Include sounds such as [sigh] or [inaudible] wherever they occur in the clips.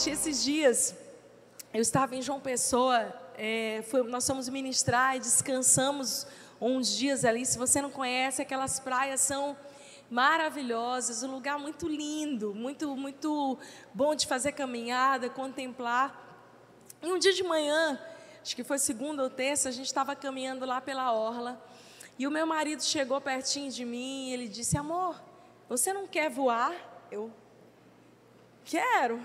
Gente, esses dias eu estava em João Pessoa, é, foi, nós fomos ministrar e descansamos uns dias ali. Se você não conhece, aquelas praias são maravilhosas, um lugar muito lindo, muito, muito bom de fazer caminhada, contemplar. E um dia de manhã, acho que foi segunda ou terça, a gente estava caminhando lá pela orla. E o meu marido chegou pertinho de mim e ele disse: Amor, você não quer voar? Eu quero.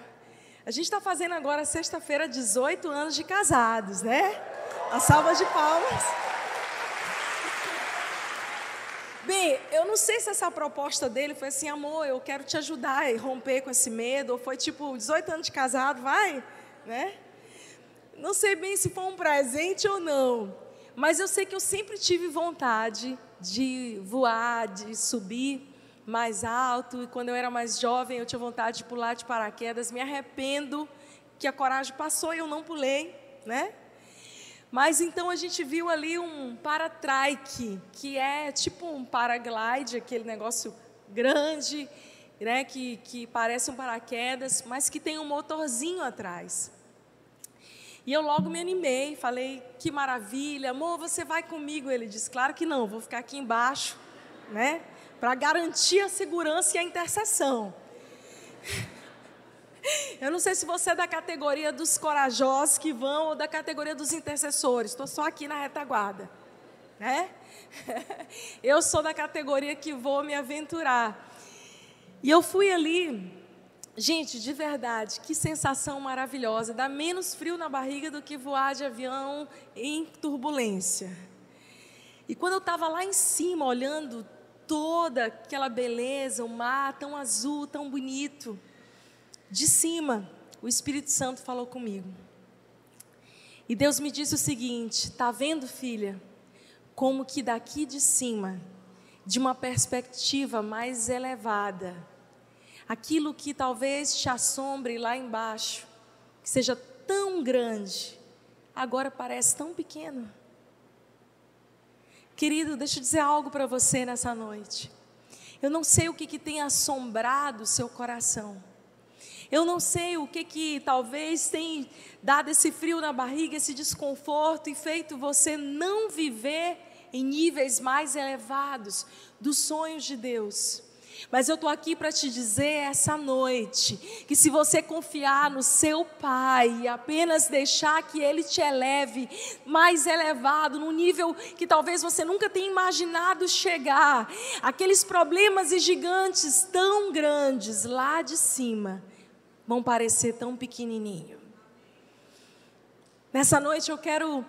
A gente está fazendo agora, sexta-feira, 18 anos de casados, né? A salva de palmas. Bem, eu não sei se essa proposta dele foi assim, amor, eu quero te ajudar a romper com esse medo, ou foi tipo, 18 anos de casado, vai, né? Não sei bem se foi um presente ou não, mas eu sei que eu sempre tive vontade de voar, de subir mais alto, e quando eu era mais jovem eu tinha vontade de pular de paraquedas. Me arrependo que a coragem passou e eu não pulei, né? Mas então a gente viu ali um paratrike, que é tipo um paraglide, aquele negócio grande, né, que, que parece um paraquedas, mas que tem um motorzinho atrás. E eu logo me animei, falei, que maravilha, amor, você vai comigo? Ele disse, claro que não, vou ficar aqui embaixo, né, para garantir a segurança e a intercessão. Eu não sei se você é da categoria dos corajosos que vão ou da categoria dos intercessores. Estou só aqui na retaguarda, né? [laughs] Eu sou da categoria que vou me aventurar. E eu fui ali, gente, de verdade, que sensação maravilhosa. Dá menos frio na barriga do que voar de avião em turbulência. E quando eu estava lá em cima, olhando toda aquela beleza, o mar tão azul, tão bonito, de cima, o Espírito Santo falou comigo. E Deus me disse o seguinte: "Tá vendo, filha, como que daqui de cima, de uma perspectiva mais elevada, aquilo que talvez te assombre lá embaixo, que seja tão grande, agora parece tão pequeno. Querido, deixa eu dizer algo para você nessa noite. Eu não sei o que, que tem assombrado o seu coração. Eu não sei o que que talvez tem dado esse frio na barriga, esse desconforto e feito você não viver em níveis mais elevados dos sonhos de Deus. Mas eu estou aqui para te dizer essa noite que se você confiar no seu Pai e apenas deixar que Ele te eleve mais elevado, num nível que talvez você nunca tenha imaginado chegar, aqueles problemas e gigantes tão grandes lá de cima vão parecer tão pequenininho. Nessa noite eu quero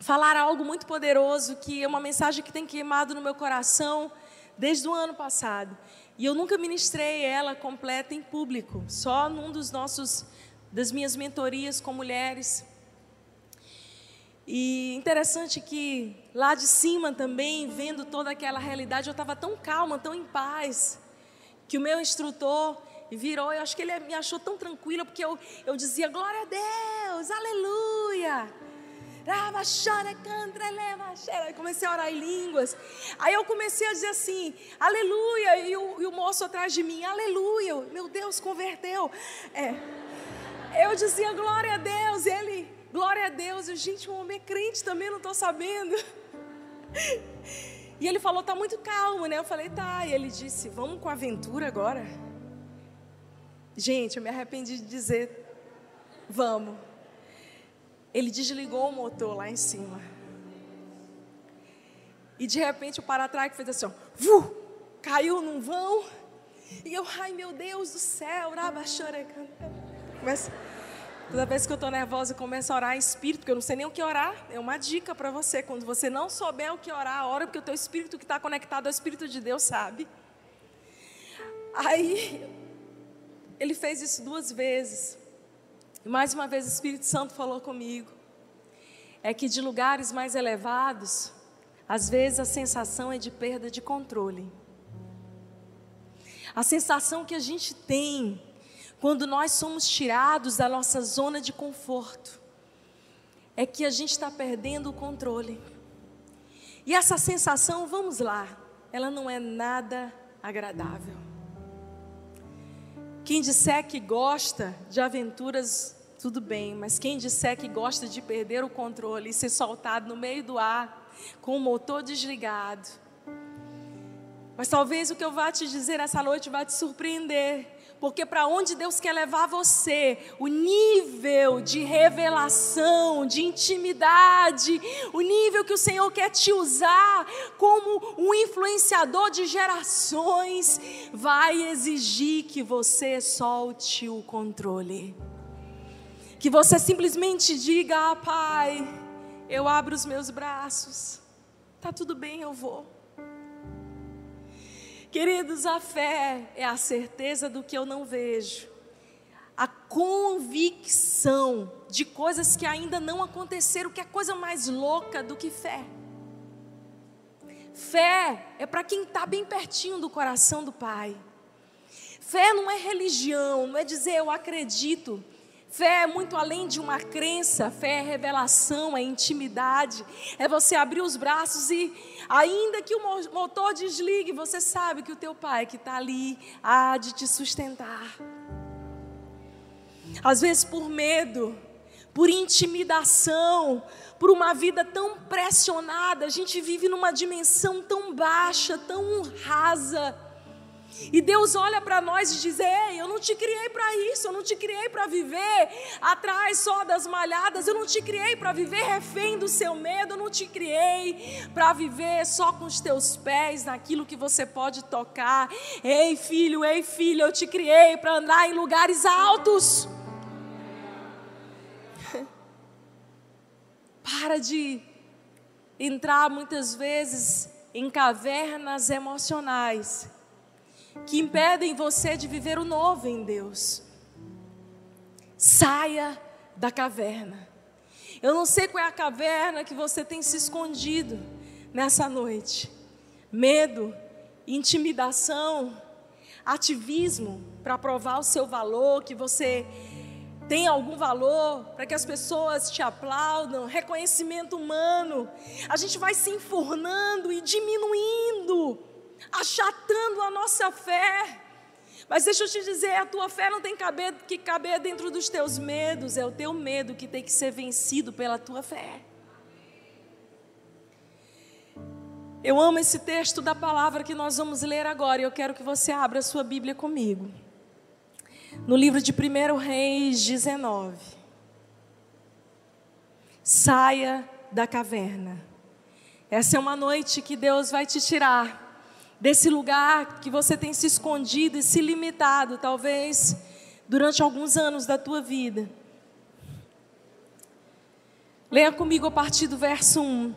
falar algo muito poderoso que é uma mensagem que tem queimado no meu coração desde o ano passado. E eu nunca ministrei ela completa em público, só num dos nossos das minhas mentorias com mulheres. E interessante que lá de cima também, vendo toda aquela realidade, eu estava tão calma, tão em paz, que o meu instrutor virou, eu acho que ele me achou tão tranquila, porque eu, eu dizia, glória a Deus, aleluia. Comecei a orar em línguas. Aí eu comecei a dizer assim, aleluia. E o, e o moço atrás de mim, aleluia. Meu Deus, converteu. É. Eu dizia glória a Deus. E ele, glória a Deus. E gente, um homem é crente também, não estou sabendo. E ele falou, tá muito calmo, né? Eu falei, tá. E ele disse, vamos com a aventura agora. Gente, eu me arrependi de dizer, vamos. Ele desligou o motor lá em cima. E de repente o para-trás fez assim, ó, vu, caiu num vão. E eu, ai meu Deus do céu, Começa, toda vez que eu estou nervosa, eu começo a orar em espírito, porque eu não sei nem o que orar. É uma dica para você. Quando você não souber o que orar, ora, porque o teu espírito que está conectado ao Espírito de Deus sabe. Aí ele fez isso duas vezes. E mais uma vez o Espírito Santo falou comigo. É que de lugares mais elevados, às vezes a sensação é de perda de controle. A sensação que a gente tem quando nós somos tirados da nossa zona de conforto é que a gente está perdendo o controle. E essa sensação, vamos lá, ela não é nada agradável. Quem disser que gosta de aventuras, tudo bem, mas quem disser que gosta de perder o controle e ser soltado no meio do ar, com o motor desligado. Mas talvez o que eu vá te dizer essa noite vai te surpreender. Porque para onde Deus quer levar você, o nível de revelação, de intimidade, o nível que o Senhor quer te usar como um influenciador de gerações, vai exigir que você solte o controle. Que você simplesmente diga: ah, Pai, eu abro os meus braços, tá tudo bem, eu vou. Queridos, a fé é a certeza do que eu não vejo, a convicção de coisas que ainda não aconteceram, que é coisa mais louca do que fé. Fé é para quem está bem pertinho do coração do Pai. Fé não é religião, não é dizer eu acredito. Fé é muito além de uma crença, fé é revelação, é intimidade, é você abrir os braços e, ainda que o motor desligue, você sabe que o teu pai que está ali há de te sustentar. Às vezes por medo, por intimidação, por uma vida tão pressionada, a gente vive numa dimensão tão baixa, tão rasa e Deus olha para nós e diz: Ei, eu não te criei para isso, eu não te criei para viver atrás só das malhadas, eu não te criei para viver refém do seu medo, eu não te criei para viver só com os teus pés naquilo que você pode tocar. Ei, filho, ei, filho, eu te criei para andar em lugares altos. [laughs] Para de entrar muitas vezes em cavernas emocionais que impedem você de viver o novo em Deus. Saia da caverna. Eu não sei qual é a caverna que você tem se escondido nessa noite. Medo, intimidação, ativismo para provar o seu valor, que você tem algum valor, para que as pessoas te aplaudam, reconhecimento humano. A gente vai se enfurnando e diminuindo achatando a nossa fé. Mas deixa eu te dizer, a tua fé não tem que caber dentro dos teus medos, é o teu medo que tem que ser vencido pela tua fé. Eu amo esse texto da palavra que nós vamos ler agora e eu quero que você abra a sua Bíblia comigo. No livro de 1 Reis 19. Saia da caverna. Essa é uma noite que Deus vai te tirar desse lugar que você tem se escondido e se limitado, talvez durante alguns anos da tua vida. Leia comigo a partir do verso 1.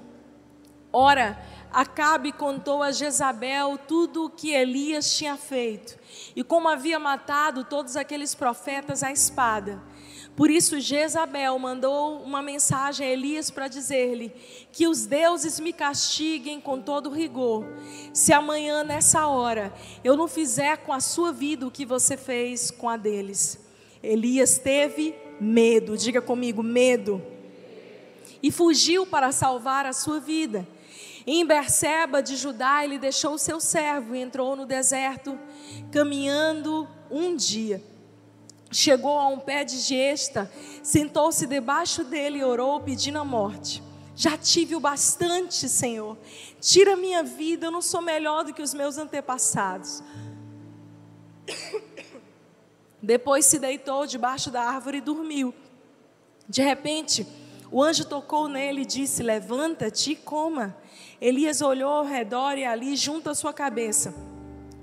Ora, Acabe contou a Jezabel tudo o que Elias tinha feito e como havia matado todos aqueles profetas à espada. Por isso, Jezabel mandou uma mensagem a Elias para dizer-lhe: Que os deuses me castiguem com todo rigor, se amanhã, nessa hora, eu não fizer com a sua vida o que você fez com a deles. Elias teve medo, diga comigo, medo, e fugiu para salvar a sua vida. Em Berseba de Judá, ele deixou o seu servo e entrou no deserto, caminhando um dia chegou a um pé de gesta, sentou-se debaixo dele e orou, pedindo a morte. Já tive o bastante, Senhor. Tira minha vida, eu não sou melhor do que os meus antepassados. [coughs] Depois se deitou debaixo da árvore e dormiu. De repente, o anjo tocou nele e disse: Levanta-te e coma. Elias olhou ao redor e ali, junto à sua cabeça,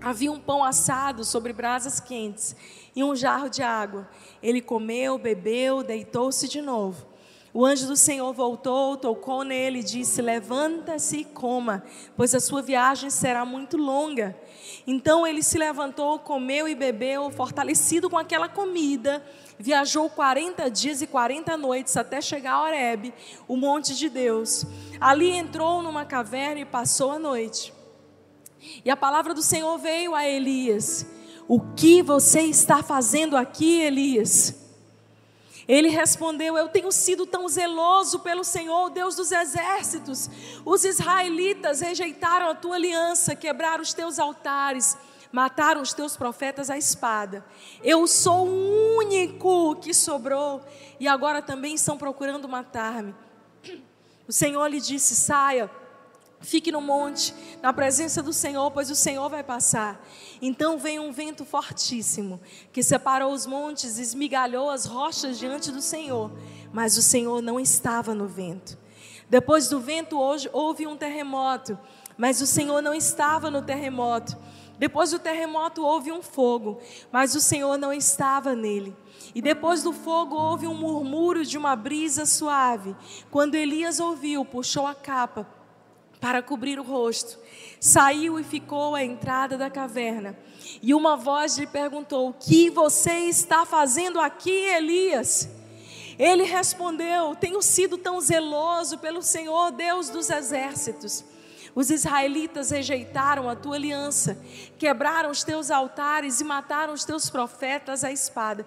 havia um pão assado sobre brasas quentes e um jarro de água. Ele comeu, bebeu, deitou-se de novo. O anjo do Senhor voltou, tocou nele e disse: Levanta-se e coma, pois a sua viagem será muito longa. Então ele se levantou, comeu e bebeu, fortalecido com aquela comida, viajou 40 dias e 40 noites até chegar a Horebe, o monte de Deus. Ali entrou numa caverna e passou a noite. E a palavra do Senhor veio a Elias o que você está fazendo aqui, Elias? Ele respondeu: Eu tenho sido tão zeloso pelo Senhor, Deus dos exércitos. Os israelitas rejeitaram a tua aliança, quebraram os teus altares, mataram os teus profetas à espada. Eu sou o único que sobrou e agora também estão procurando matar-me. O Senhor lhe disse: saia. Fique no monte, na presença do Senhor, pois o Senhor vai passar. Então veio um vento fortíssimo, que separou os montes e esmigalhou as rochas diante do Senhor. Mas o Senhor não estava no vento. Depois do vento, hoje, houve um terremoto, mas o Senhor não estava no terremoto. Depois do terremoto, houve um fogo, mas o Senhor não estava nele. E depois do fogo houve um murmúrio de uma brisa suave. Quando Elias ouviu, puxou a capa para cobrir o rosto. Saiu e ficou à entrada da caverna. E uma voz lhe perguntou: O que você está fazendo aqui, Elias? Ele respondeu: Tenho sido tão zeloso pelo Senhor, Deus dos exércitos. Os israelitas rejeitaram a tua aliança, quebraram os teus altares e mataram os teus profetas à espada.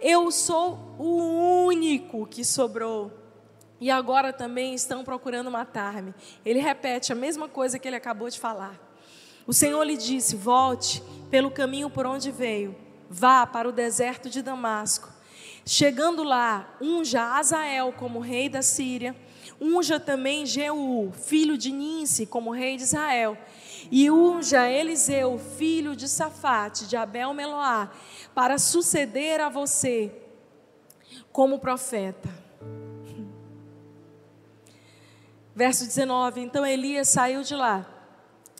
Eu sou o único que sobrou e agora também estão procurando matar-me. Ele repete a mesma coisa que ele acabou de falar. O Senhor lhe disse: Volte pelo caminho por onde veio, vá para o deserto de Damasco. Chegando lá, unja Azael como rei da Síria, unja também Jeú, filho de Ninse, como rei de Israel, e unja Eliseu, filho de Safate, de Abel Meloá, para suceder a você como profeta. Verso 19: Então Elias saiu de lá,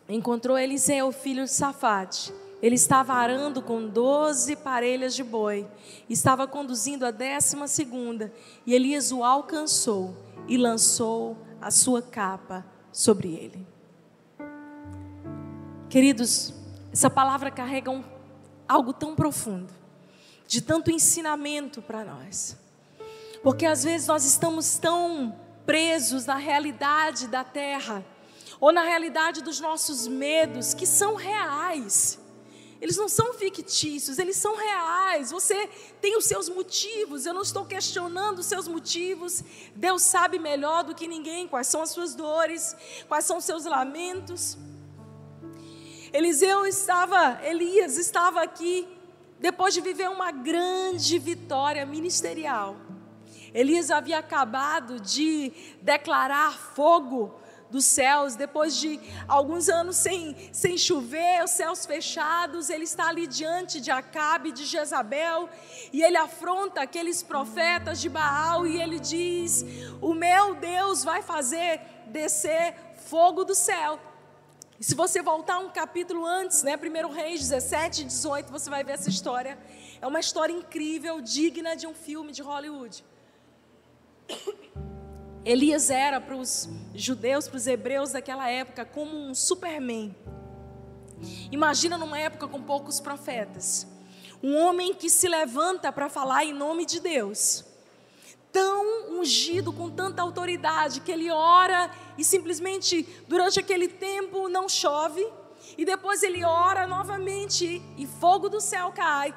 encontrou Eliseu, filho de Safate. Ele estava arando com doze parelhas de boi, estava conduzindo a décima segunda, e Elias o alcançou e lançou a sua capa sobre ele. Queridos, essa palavra carrega um, algo tão profundo, de tanto ensinamento para nós, porque às vezes nós estamos tão presos na realidade da terra, ou na realidade dos nossos medos, que são reais. Eles não são fictícios, eles são reais. Você tem os seus motivos, eu não estou questionando os seus motivos. Deus sabe melhor do que ninguém quais são as suas dores, quais são os seus lamentos. Eliseu estava, Elias estava aqui depois de viver uma grande vitória ministerial. Elias havia acabado de declarar fogo dos céus, depois de alguns anos sem, sem chover, os céus fechados, ele está ali diante de Acabe, de Jezabel, e ele afronta aqueles profetas de Baal e ele diz: O meu Deus vai fazer descer fogo do céu. E se você voltar um capítulo antes, né, 1 Reis 17 e 18, você vai ver essa história. É uma história incrível, digna de um filme de Hollywood. Elias era para os judeus, para os hebreus daquela época, como um superman. Imagina numa época com poucos profetas. Um homem que se levanta para falar em nome de Deus. Tão ungido, com tanta autoridade, que ele ora e simplesmente, durante aquele tempo, não chove. E depois ele ora novamente e fogo do céu cai.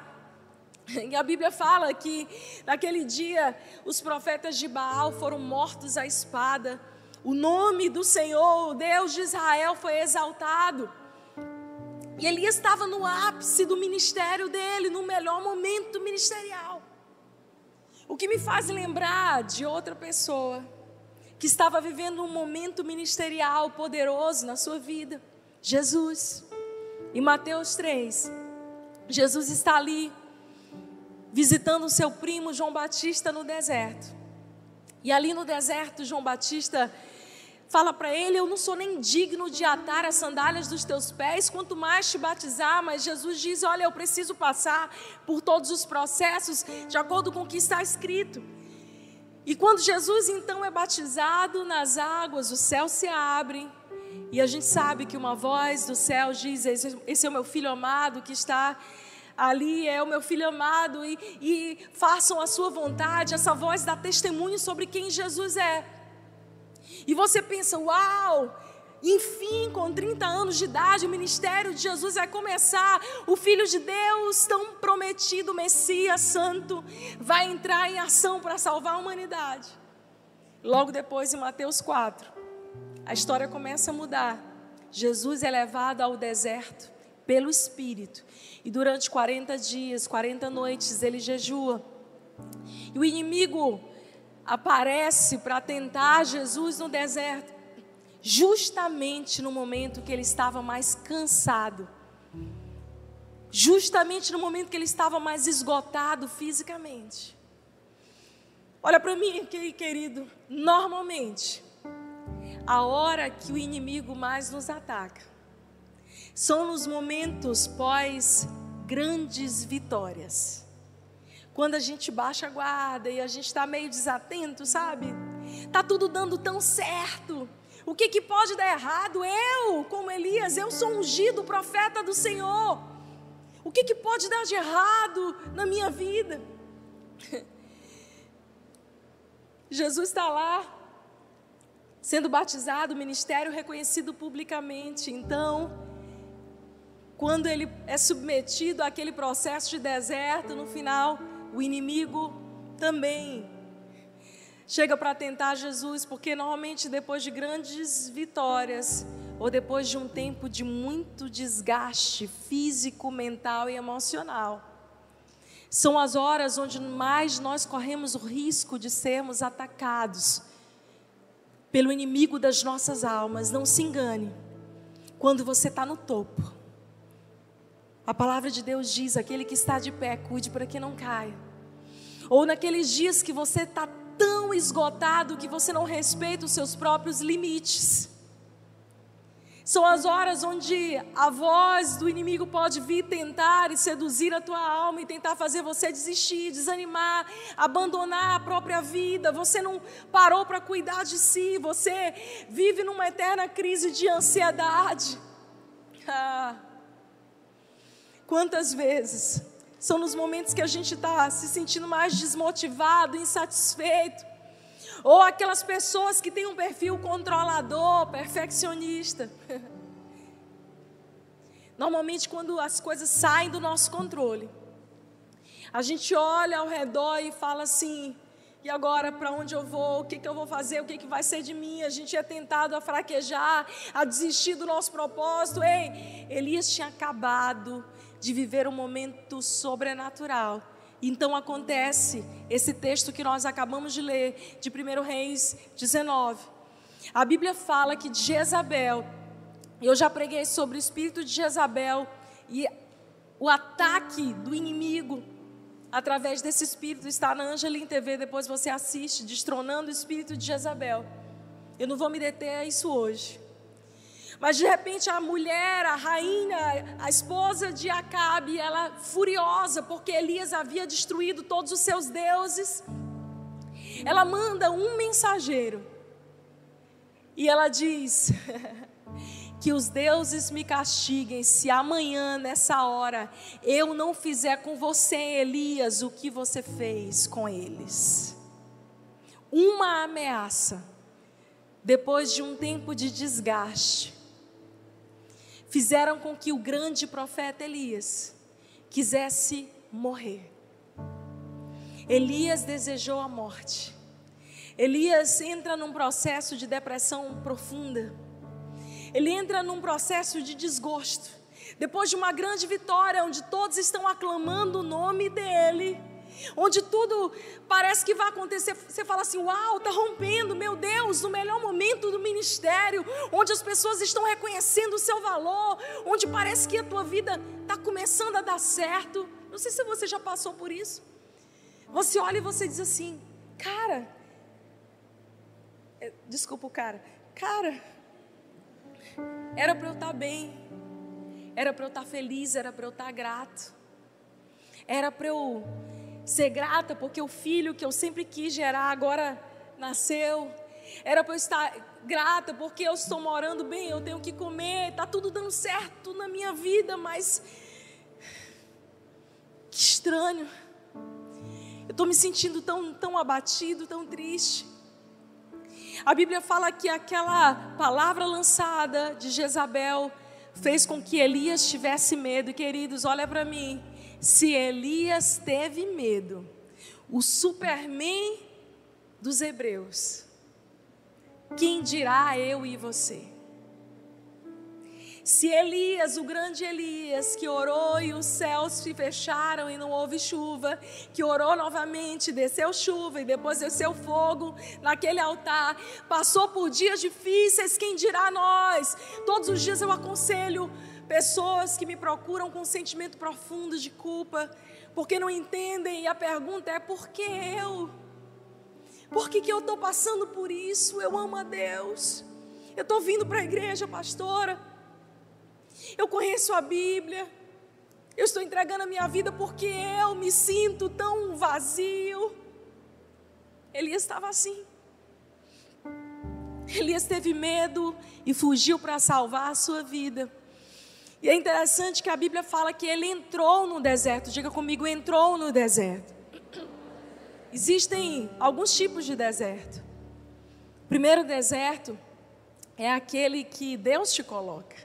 [laughs] E a Bíblia fala que naquele dia os profetas de Baal foram mortos à espada. O nome do Senhor, o Deus de Israel, foi exaltado. E Elias estava no ápice do ministério dele, no melhor momento ministerial. O que me faz lembrar de outra pessoa que estava vivendo um momento ministerial poderoso na sua vida, Jesus. Em Mateus 3, Jesus está ali visitando seu primo João Batista no deserto. E ali no deserto, João Batista fala para ele: Eu não sou nem digno de atar as sandálias dos teus pés, quanto mais te batizar. Mas Jesus diz: Olha, eu preciso passar por todos os processos de acordo com o que está escrito. E quando Jesus então é batizado nas águas, o céu se abre. E a gente sabe que uma voz do céu diz: Esse é o meu filho amado que está ali é o meu filho amado, e, e façam a sua vontade. Essa voz dá testemunho sobre quem Jesus é. E você pensa, uau! Enfim, com 30 anos de idade, o ministério de Jesus vai começar. O Filho de Deus, tão prometido, Messias Santo, vai entrar em ação para salvar a humanidade. Logo depois, em Mateus 4, a história começa a mudar. Jesus é levado ao deserto pelo Espírito. E durante 40 dias, 40 noites, ele jejua. E o inimigo aparece para tentar Jesus no deserto, justamente no momento que ele estava mais cansado, justamente no momento que ele estava mais esgotado fisicamente. Olha para mim querido, normalmente, a hora que o inimigo mais nos ataca são nos momentos pós grandes vitórias quando a gente baixa a guarda e a gente está meio desatento, sabe? Tá tudo dando tão certo. O que, que pode dar errado? Eu, como Elias, eu sou ungido profeta do Senhor. O que, que pode dar de errado na minha vida? [laughs] Jesus está lá, sendo batizado, ministério reconhecido publicamente. Então, quando ele é submetido àquele processo de deserto, no final, o inimigo também chega para tentar Jesus, porque normalmente depois de grandes vitórias, ou depois de um tempo de muito desgaste físico, mental e emocional, são as horas onde mais nós corremos o risco de sermos atacados pelo inimigo das nossas almas. Não se engane, quando você está no topo, a palavra de Deus diz: aquele que está de pé, cuide para que não caia. Ou naqueles dias que você está tão esgotado que você não respeita os seus próprios limites. São as horas onde a voz do inimigo pode vir tentar e seduzir a tua alma e tentar fazer você desistir, desanimar, abandonar a própria vida. Você não parou para cuidar de si, você vive numa eterna crise de ansiedade. Ah. Quantas vezes são nos momentos que a gente está se sentindo mais desmotivado, insatisfeito. Ou aquelas pessoas que têm um perfil controlador, perfeccionista. [laughs] Normalmente, quando as coisas saem do nosso controle, a gente olha ao redor e fala assim: e agora para onde eu vou? O que, que eu vou fazer? O que, que vai ser de mim? A gente é tentado a fraquejar, a desistir do nosso propósito. Ei, Elias tinha acabado de viver um momento sobrenatural. Então acontece esse texto que nós acabamos de ler, de 1 Reis 19. A Bíblia fala que Jezabel, eu já preguei sobre o espírito de Jezabel e o ataque do inimigo através desse espírito está na Angelim TV, depois você assiste, destronando o espírito de Jezabel. Eu não vou me deter a isso hoje. Mas de repente a mulher, a rainha, a esposa de Acabe, ela furiosa porque Elias havia destruído todos os seus deuses, ela manda um mensageiro e ela diz: [laughs] que os deuses me castiguem se amanhã, nessa hora, eu não fizer com você, Elias, o que você fez com eles. Uma ameaça, depois de um tempo de desgaste, fizeram com que o grande profeta Elias quisesse morrer. Elias desejou a morte. Elias entra num processo de depressão profunda. Ele entra num processo de desgosto. Depois de uma grande vitória, onde todos estão aclamando o nome dele, onde tudo parece que vai acontecer. Você fala assim: Uau, está rompendo, meu Deus, no melhor momento do ministério, onde as pessoas estão reconhecendo o seu valor, onde parece que a tua vida está começando a dar certo. Não sei se você já passou por isso. Você olha e você diz assim: Cara, é, desculpa o cara, cara, era para eu estar tá bem, era para eu estar tá feliz, era para eu estar tá grato, era para eu ser grata porque o filho que eu sempre quis gerar agora nasceu. Era para eu estar grata porque eu estou morando bem, eu tenho que comer, está tudo dando certo na minha vida, mas que estranho. Eu estou me sentindo tão, tão abatido, tão triste. A Bíblia fala que aquela palavra lançada de Jezabel fez com que Elias tivesse medo. Queridos, olha para mim. Se Elias teve medo, o Superman dos Hebreus, quem dirá eu e você? se Elias, o grande Elias, que orou e os céus se fecharam e não houve chuva, que orou novamente, desceu chuva e depois desceu fogo naquele altar, passou por dias difíceis, quem dirá nós? Todos os dias eu aconselho pessoas que me procuram com um sentimento profundo de culpa, porque não entendem, e a pergunta é: por que eu? Por que, que eu estou passando por isso? Eu amo a Deus. Eu estou vindo para a igreja, pastora eu conheço a Bíblia, eu estou entregando a minha vida porque eu me sinto tão vazio. Elias estava assim. Elias teve medo e fugiu para salvar a sua vida. E é interessante que a Bíblia fala que ele entrou no deserto. Diga comigo, entrou no deserto. Existem alguns tipos de deserto. O primeiro deserto é aquele que Deus te coloca.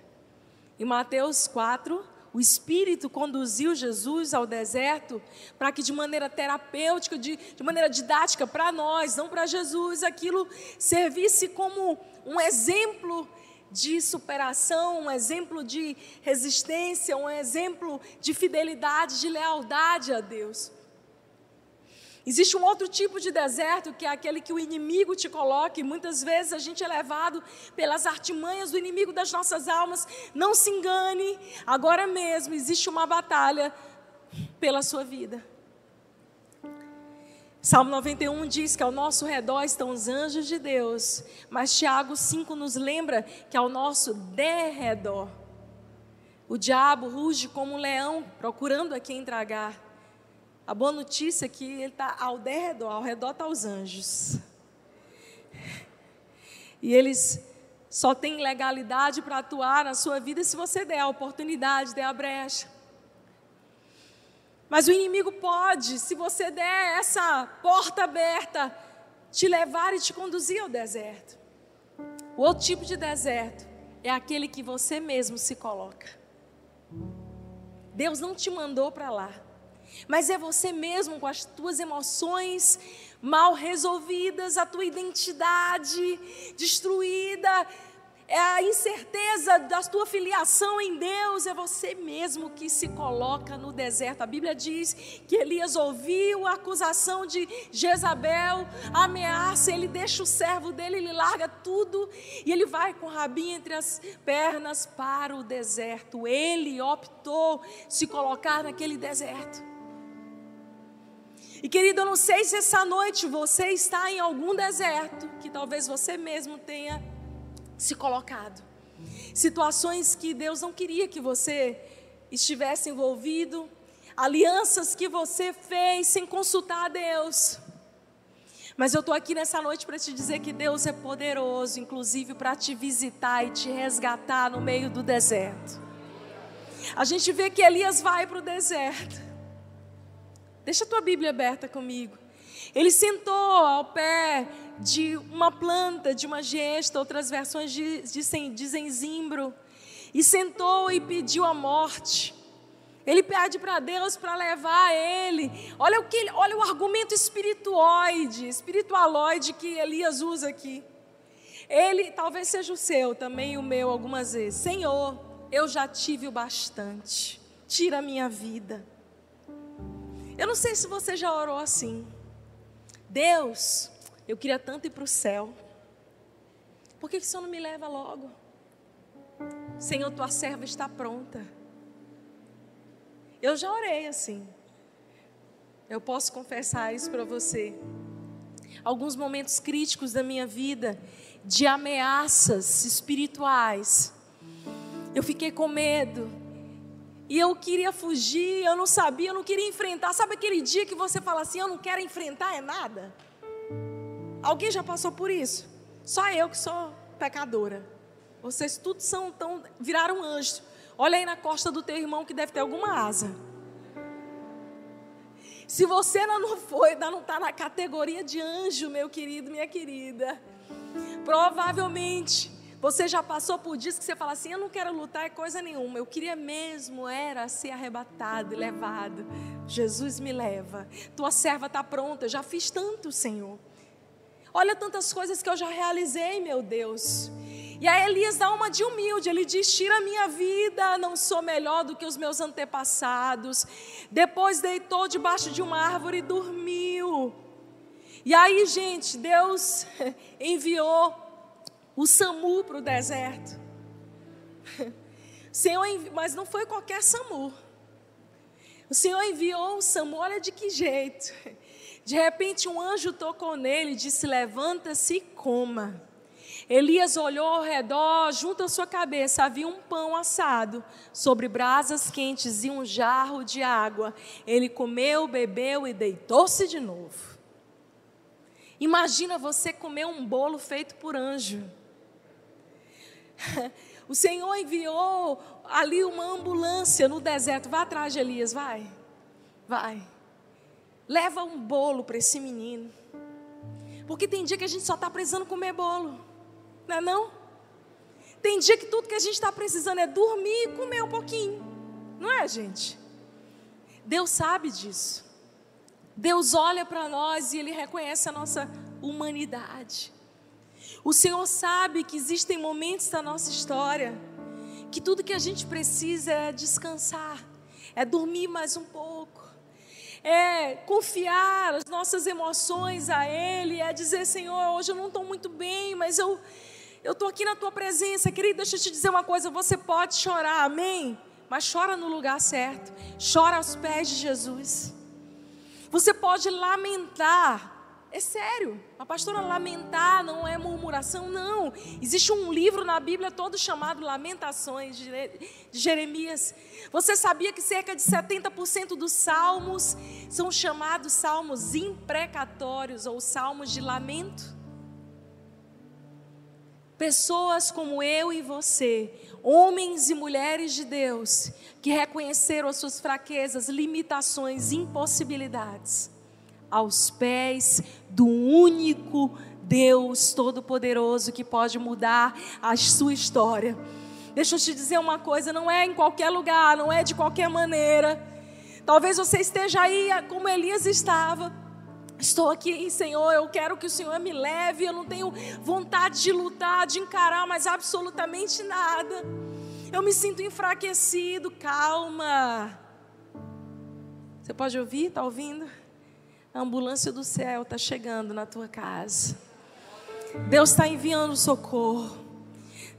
Em Mateus 4, o Espírito conduziu Jesus ao deserto para que, de maneira terapêutica, de, de maneira didática, para nós, não para Jesus, aquilo servisse como um exemplo de superação, um exemplo de resistência, um exemplo de fidelidade, de lealdade a Deus. Existe um outro tipo de deserto que é aquele que o inimigo te coloca, e muitas vezes a gente é levado pelas artimanhas do inimigo das nossas almas. Não se engane, agora mesmo existe uma batalha pela sua vida. Salmo 91 diz que ao nosso redor estão os anjos de Deus, mas Tiago 5 nos lembra que ao nosso derredor o diabo ruge como um leão procurando a quem tragar. A boa notícia é que ele está ao redor, ao redor estão tá os anjos. E eles só têm legalidade para atuar na sua vida se você der a oportunidade, der a brecha. Mas o inimigo pode, se você der essa porta aberta, te levar e te conduzir ao deserto. O outro tipo de deserto é aquele que você mesmo se coloca. Deus não te mandou para lá mas é você mesmo com as tuas emoções mal resolvidas, a tua identidade destruída, é a incerteza da tua filiação em Deus, é você mesmo que se coloca no deserto. A Bíblia diz que Elias ouviu a acusação de Jezabel, a ameaça, ele deixa o servo dele, ele larga tudo e ele vai com o rabinho entre as pernas para o deserto. Ele optou se colocar naquele deserto. E querido, eu não sei se essa noite você está em algum deserto que talvez você mesmo tenha se colocado. Situações que Deus não queria que você estivesse envolvido, alianças que você fez sem consultar a Deus. Mas eu estou aqui nessa noite para te dizer que Deus é poderoso, inclusive para te visitar e te resgatar no meio do deserto. A gente vê que Elias vai para o deserto. Deixa a tua Bíblia aberta comigo. Ele sentou ao pé de uma planta, de uma gesta, outras versões dizem zimbro, e sentou e pediu a morte. Ele pede para Deus para levar ele. Olha o que, olha o argumento espirituoide, espiritualoide que Elias usa aqui. Ele talvez seja o seu, também o meu algumas vezes. Senhor, eu já tive o bastante. Tira a minha vida. Eu não sei se você já orou assim. Deus, eu queria tanto ir para o céu. Por que, que o Senhor não me leva logo? Senhor, tua serva está pronta. Eu já orei assim. Eu posso confessar isso para você. Alguns momentos críticos da minha vida, de ameaças espirituais. Eu fiquei com medo, e eu queria fugir, eu não sabia, eu não queria enfrentar. Sabe aquele dia que você fala assim: eu não quero enfrentar é nada? Alguém já passou por isso? Só eu que sou pecadora. Vocês todos são tão viraram anjos. Olha aí na costa do teu irmão que deve ter alguma asa. Se você ainda não foi, ainda não está na categoria de anjo, meu querido, minha querida, provavelmente você já passou por dias que você fala assim: eu não quero lutar é coisa nenhuma, eu queria mesmo era ser arrebatado e levado. Jesus me leva, tua serva está pronta, eu já fiz tanto, Senhor. Olha tantas coisas que eu já realizei, meu Deus. E aí Elias dá uma de humilde, ele diz: Tira a minha vida, não sou melhor do que os meus antepassados. Depois deitou debaixo de uma árvore e dormiu. E aí, gente, Deus [laughs] enviou o SAMU para [laughs] o deserto. Senhor, mas não foi qualquer SAMU. O Senhor enviou o SAMU, olha de que jeito. De repente, um anjo tocou nele e disse: Levanta-se e coma. Elias olhou ao redor, junto à sua cabeça havia um pão assado sobre brasas quentes e um jarro de água. Ele comeu, bebeu e deitou-se de novo. Imagina você comer um bolo feito por anjo. [laughs] O Senhor enviou ali uma ambulância no deserto. Vai atrás de Elias, vai. Vai. Leva um bolo para esse menino. Porque tem dia que a gente só está precisando comer bolo. Não é não? Tem dia que tudo que a gente está precisando é dormir e comer um pouquinho. Não é, gente? Deus sabe disso. Deus olha para nós e Ele reconhece a nossa humanidade. O Senhor sabe que existem momentos da nossa história que tudo que a gente precisa é descansar, é dormir mais um pouco, é confiar as nossas emoções a Ele, é dizer: Senhor, hoje eu não estou muito bem, mas eu eu estou aqui na tua presença, querido. Deixa eu te dizer uma coisa: você pode chorar, amém? Mas chora no lugar certo, chora aos pés de Jesus. Você pode lamentar, é sério, a pastora lamentar não é murmuração, não. Existe um livro na Bíblia todo chamado Lamentações de Jeremias. Você sabia que cerca de 70% dos salmos são chamados salmos imprecatórios ou salmos de lamento? Pessoas como eu e você, homens e mulheres de Deus, que reconheceram as suas fraquezas, limitações, impossibilidades aos pés do único Deus Todo-Poderoso que pode mudar a sua história. Deixa eu te dizer uma coisa: não é em qualquer lugar, não é de qualquer maneira. Talvez você esteja aí como Elias estava. Estou aqui, Senhor, eu quero que o Senhor me leve. Eu não tenho vontade de lutar, de encarar mais absolutamente nada. Eu me sinto enfraquecido. Calma. Você pode ouvir? Está ouvindo? A ambulância do céu está chegando na tua casa. Deus está enviando socorro.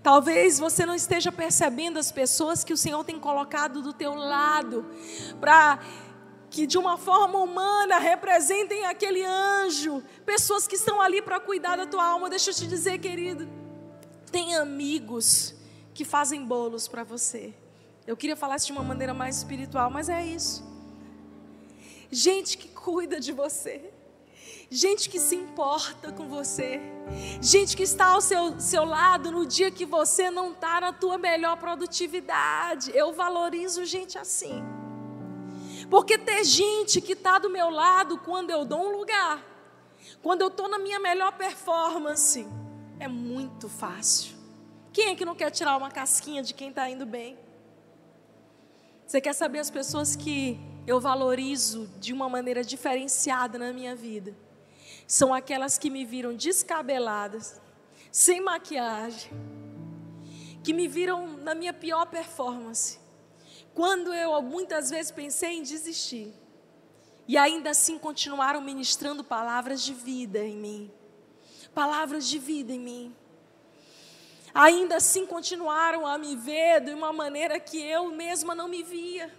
Talvez você não esteja percebendo as pessoas que o Senhor tem colocado do teu lado para que de uma forma humana representem aquele anjo, pessoas que estão ali para cuidar da tua alma. Deixa eu te dizer, querido, tem amigos que fazem bolos para você. Eu queria falar isso de uma maneira mais espiritual, mas é isso gente que cuida de você, gente que se importa com você, gente que está ao seu, seu lado no dia que você não está na tua melhor produtividade. Eu valorizo gente assim. Porque ter gente que está do meu lado quando eu dou um lugar, quando eu estou na minha melhor performance, é muito fácil. Quem é que não quer tirar uma casquinha de quem está indo bem? Você quer saber as pessoas que eu valorizo de uma maneira diferenciada na minha vida são aquelas que me viram descabeladas, sem maquiagem, que me viram na minha pior performance, quando eu muitas vezes pensei em desistir, e ainda assim continuaram ministrando palavras de vida em mim, palavras de vida em mim. Ainda assim continuaram a me ver de uma maneira que eu mesma não me via.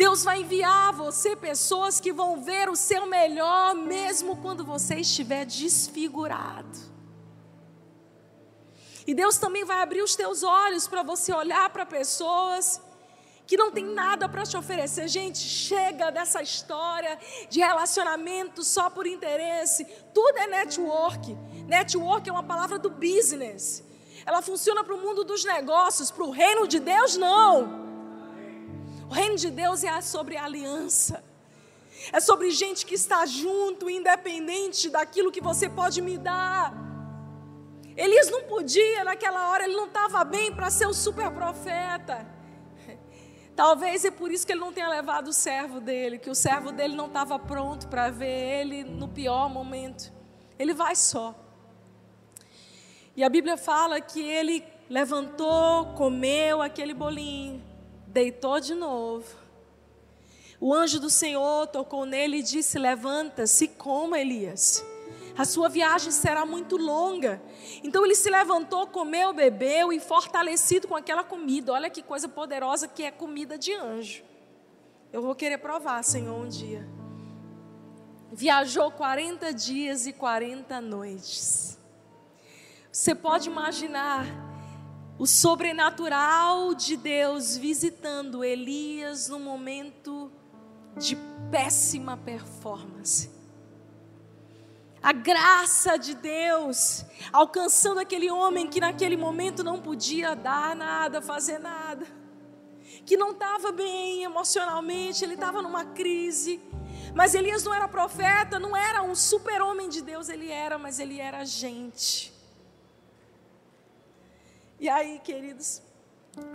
Deus vai enviar a você pessoas que vão ver o seu melhor, mesmo quando você estiver desfigurado. E Deus também vai abrir os teus olhos para você olhar para pessoas que não tem nada para te oferecer. Gente, chega dessa história de relacionamento só por interesse. Tudo é network. Network é uma palavra do business. Ela funciona para o mundo dos negócios, para o reino de Deus, não. O reino de Deus é sobre aliança. É sobre gente que está junto, independente daquilo que você pode me dar. Elias não podia, naquela hora, ele não estava bem para ser o super profeta. Talvez é por isso que ele não tenha levado o servo dele, que o servo dele não estava pronto para ver ele no pior momento. Ele vai só. E a Bíblia fala que ele levantou, comeu aquele bolinho, deitou de novo. O anjo do Senhor tocou nele e disse: Levanta-se, coma, Elias. A sua viagem será muito longa. Então ele se levantou, comeu, bebeu e fortalecido com aquela comida. Olha que coisa poderosa que é comida de anjo. Eu vou querer provar, Senhor, um dia. Viajou 40 dias e 40 noites. Você pode imaginar o sobrenatural de Deus visitando Elias no momento de péssima performance. A graça de Deus alcançando aquele homem que naquele momento não podia dar nada, fazer nada, que não estava bem emocionalmente, ele estava numa crise. Mas Elias não era profeta, não era um super-homem de Deus, ele era, mas ele era gente. E aí, queridos,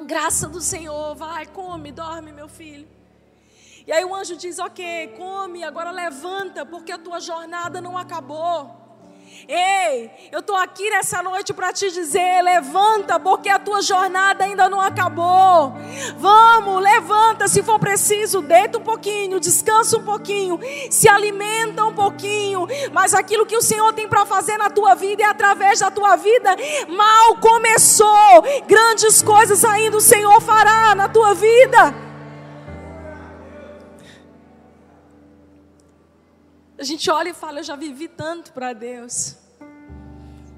graça do Senhor, vai, come, dorme, meu filho. E aí o anjo diz: Ok, come, agora levanta, porque a tua jornada não acabou. Ei, eu estou aqui nessa noite para te dizer: levanta, porque a tua jornada ainda não acabou. Vamos, levanta, se for preciso, deita um pouquinho, descansa um pouquinho, se alimenta um pouquinho. Mas aquilo que o Senhor tem para fazer na tua vida e através da tua vida, mal começou. Grandes coisas ainda o Senhor fará na tua vida. A gente olha e fala, eu já vivi tanto para Deus.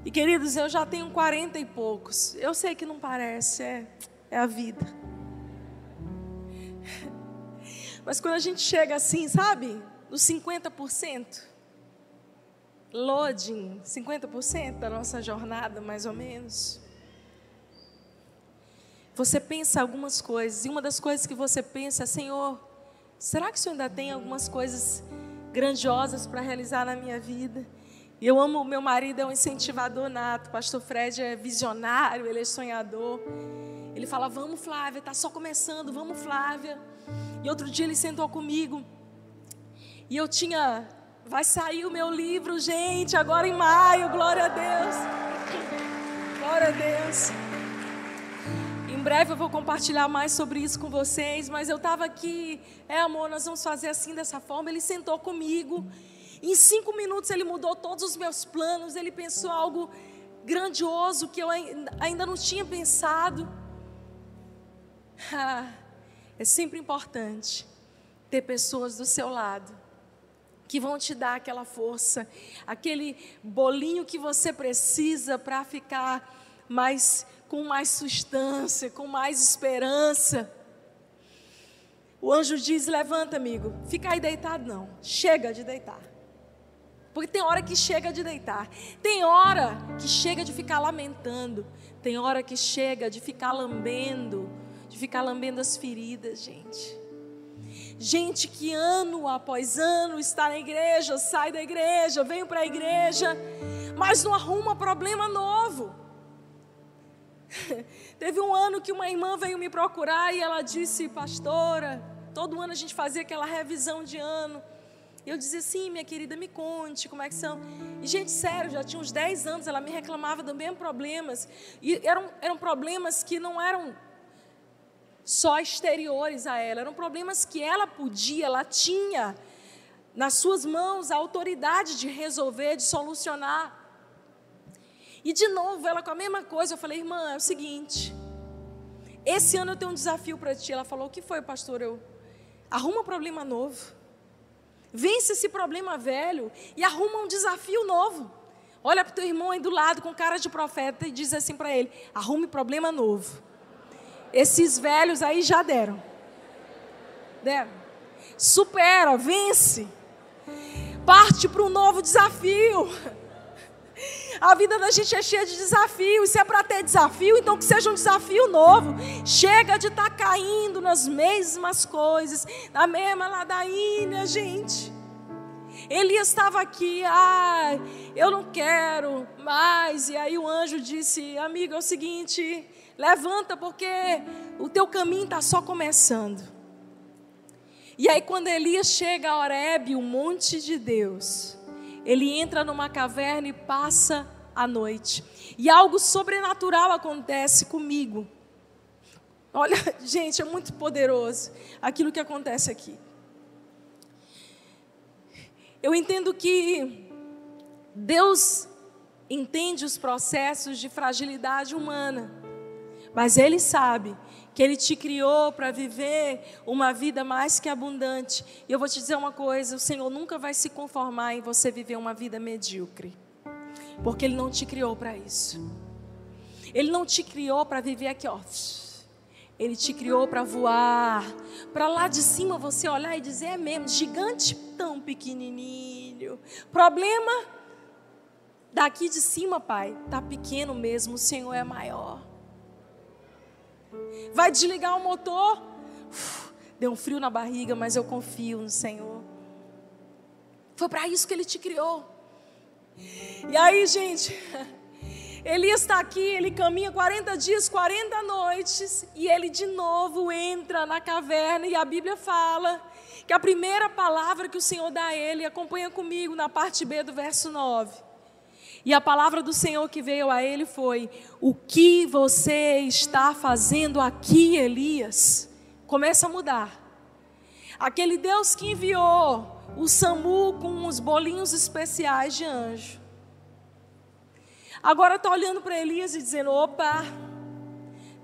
E queridos, eu já tenho 40 e poucos. Eu sei que não parece, é, é a vida. Mas quando a gente chega assim, sabe? Nos 50%, loading, 50% da nossa jornada, mais ou menos. Você pensa algumas coisas, e uma das coisas que você pensa é: Senhor, será que o Senhor ainda tem algumas coisas grandiosas para realizar na minha vida. Eu amo, meu marido é um incentivador nato, pastor Fred é visionário, ele é sonhador. Ele fala: "Vamos, Flávia, tá só começando, vamos, Flávia". E outro dia ele sentou comigo. E eu tinha vai sair o meu livro, gente, agora em maio, glória a Deus. [laughs] Glória a Deus. Em breve eu vou compartilhar mais sobre isso com vocês, mas eu estava aqui, é amor, nós vamos fazer assim dessa forma. Ele sentou comigo, em cinco minutos ele mudou todos os meus planos, ele pensou algo grandioso que eu ainda não tinha pensado. Ah, é sempre importante ter pessoas do seu lado que vão te dar aquela força, aquele bolinho que você precisa para ficar mais com mais substância, com mais esperança. O anjo diz: Levanta, amigo, fica aí deitado, não, chega de deitar. Porque tem hora que chega de deitar, tem hora que chega de ficar lamentando, tem hora que chega de ficar lambendo, de ficar lambendo as feridas, gente. Gente que ano após ano está na igreja, sai da igreja, vem para a igreja, mas não arruma problema novo. [laughs] Teve um ano que uma irmã veio me procurar e ela disse, pastora, todo ano a gente fazia aquela revisão de ano. E eu dizia assim, minha querida, me conte como é que são. E, gente, sério, já tinha uns 10 anos, ela me reclamava dos mesmos problemas. E eram, eram problemas que não eram só exteriores a ela, eram problemas que ela podia, ela tinha nas suas mãos a autoridade de resolver, de solucionar. E de novo, ela com a mesma coisa, eu falei, irmã, é o seguinte, esse ano eu tenho um desafio para ti. Ela falou, o que foi, pastor? Eu, arruma um problema novo, vence esse problema velho e arruma um desafio novo. Olha para o teu irmão aí do lado com cara de profeta e diz assim para ele, arrume problema novo. Esses velhos aí já deram. Deram. Supera, vence. Parte para um novo desafio. A vida da gente é cheia de desafios. Se é para ter desafio, então que seja um desafio novo. Chega de estar tá caindo nas mesmas coisas, na mesma ladainha, gente. Elias estava aqui, ah, eu não quero mais. E aí o anjo disse: Amigo, é o seguinte, levanta, porque o teu caminho está só começando. E aí, quando Elias chega a Horebe, o monte de Deus, ele entra numa caverna e passa à noite. E algo sobrenatural acontece comigo. Olha, [laughs] gente, é muito poderoso aquilo que acontece aqui. Eu entendo que Deus entende os processos de fragilidade humana, mas Ele sabe que Ele te criou para viver uma vida mais que abundante. E eu vou te dizer uma coisa: o Senhor nunca vai se conformar em você viver uma vida medíocre, porque Ele não te criou para isso. Ele não te criou para viver aqui, ó. Ele te criou para voar, para lá de cima você olhar e dizer: é mesmo, gigante tão pequenininho. Problema daqui de cima, pai, tá pequeno mesmo, o Senhor é maior. Vai desligar o motor? Uf, deu um frio na barriga, mas eu confio no Senhor. Foi para isso que Ele te criou. E aí, gente, [laughs] Elias está aqui, ele caminha 40 dias, 40 noites, e ele de novo entra na caverna, e a Bíblia fala que a primeira palavra que o Senhor dá a ele, acompanha comigo na parte B do verso 9. E a palavra do Senhor que veio a ele foi: O que você está fazendo aqui, Elias? Começa a mudar. Aquele Deus que enviou o SAMU com os bolinhos especiais de anjo Agora está olhando para Elias e dizendo: opa,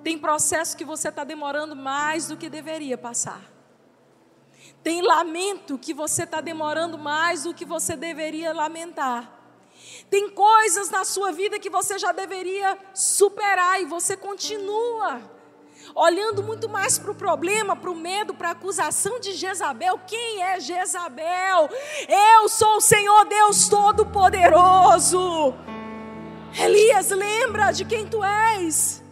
tem processo que você está demorando mais do que deveria passar. Tem lamento que você está demorando mais do que você deveria lamentar. Tem coisas na sua vida que você já deveria superar e você continua olhando muito mais para o problema, para o medo, para a acusação de Jezabel. Quem é Jezabel? Eu sou o Senhor Deus Todo-Poderoso. Elias, lembra de quem tu és.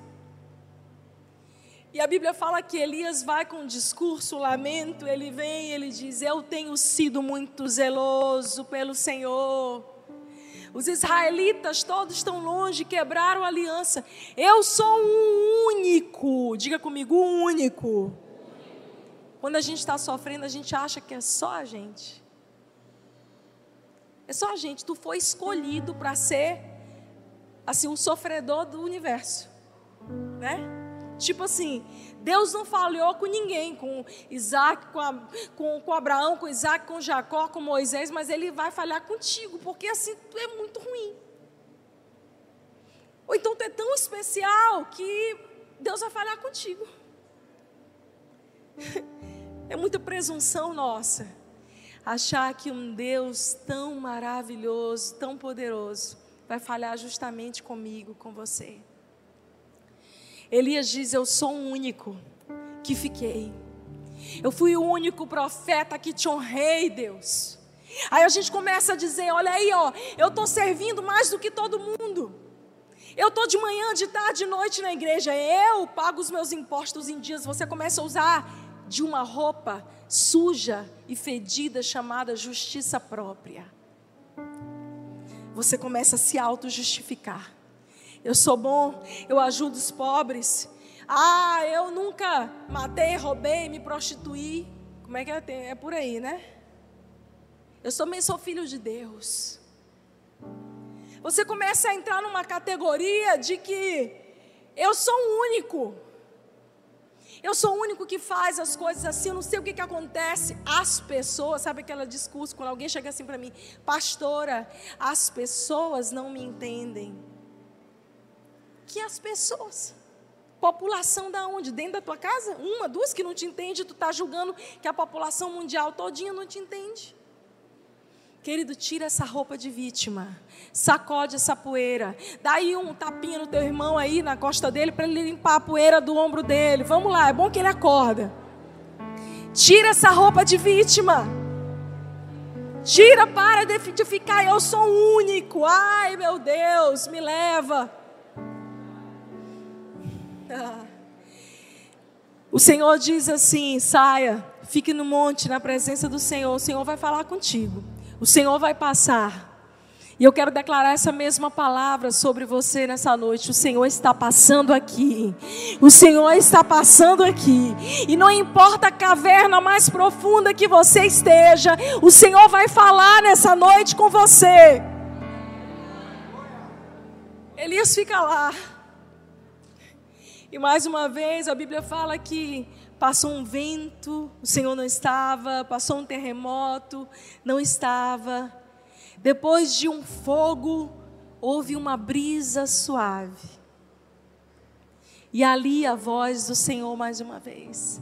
E a Bíblia fala que Elias vai com um discurso, lamento, ele vem, ele diz: Eu tenho sido muito zeloso pelo Senhor. Os israelitas todos estão longe, quebraram a aliança. Eu sou um único, diga comigo, um único. Quando a gente está sofrendo, a gente acha que é só a gente. É só a gente. Tu foi escolhido para ser assim, um sofredor do universo, né? Tipo assim, Deus não falhou com ninguém, com Isaac, com, a, com, com Abraão, com Isaac, com Jacó, com Moisés, mas Ele vai falhar contigo, porque assim tu é muito ruim. Ou então tu é tão especial que Deus vai falhar contigo. É muita presunção nossa achar que um Deus tão maravilhoso, tão poderoso, vai falhar justamente comigo, com você. Elias diz: Eu sou o único que fiquei. Eu fui o único profeta que te honrei, Deus. Aí a gente começa a dizer: Olha aí, ó, eu estou servindo mais do que todo mundo. Eu estou de manhã, de tarde, de noite na igreja. Eu pago os meus impostos em dias. Você começa a usar de uma roupa suja e fedida chamada justiça própria você começa a se auto-justificar. Eu sou bom, eu ajudo os pobres. Ah, eu nunca matei, roubei, me prostituí. Como é que é? É por aí, né? Eu também sou filho de Deus. Você começa a entrar numa categoria de que eu sou o único. Eu sou o único que faz as coisas assim, eu não sei o que, que acontece. As pessoas, sabe aquela discurso, quando alguém chega assim para mim, pastora, as pessoas não me entendem. Que as pessoas? População da onde? Dentro da tua casa? Uma, duas que não te entende, tu está julgando que a população mundial todinha não te entende. Querido, tira essa roupa de vítima. Sacode essa poeira. Dá aí um tapinha no teu irmão aí na costa dele para ele limpar a poeira do ombro dele. Vamos lá, é bom que ele acorda. Tira essa roupa de vítima. Tira, para de ficar, eu sou único. Ai, meu Deus, me leva. O Senhor diz assim: saia, fique no monte, na presença do Senhor. O Senhor vai falar contigo. O Senhor vai passar. E eu quero declarar essa mesma palavra sobre você nessa noite. O Senhor está passando aqui. O Senhor está passando aqui. E não importa a caverna mais profunda que você esteja, o Senhor vai falar nessa noite com você. Elias fica lá. E mais uma vez a Bíblia fala que passou um vento, o Senhor não estava, passou um terremoto, não estava. Depois de um fogo, houve uma brisa suave. E ali a voz do Senhor mais uma vez.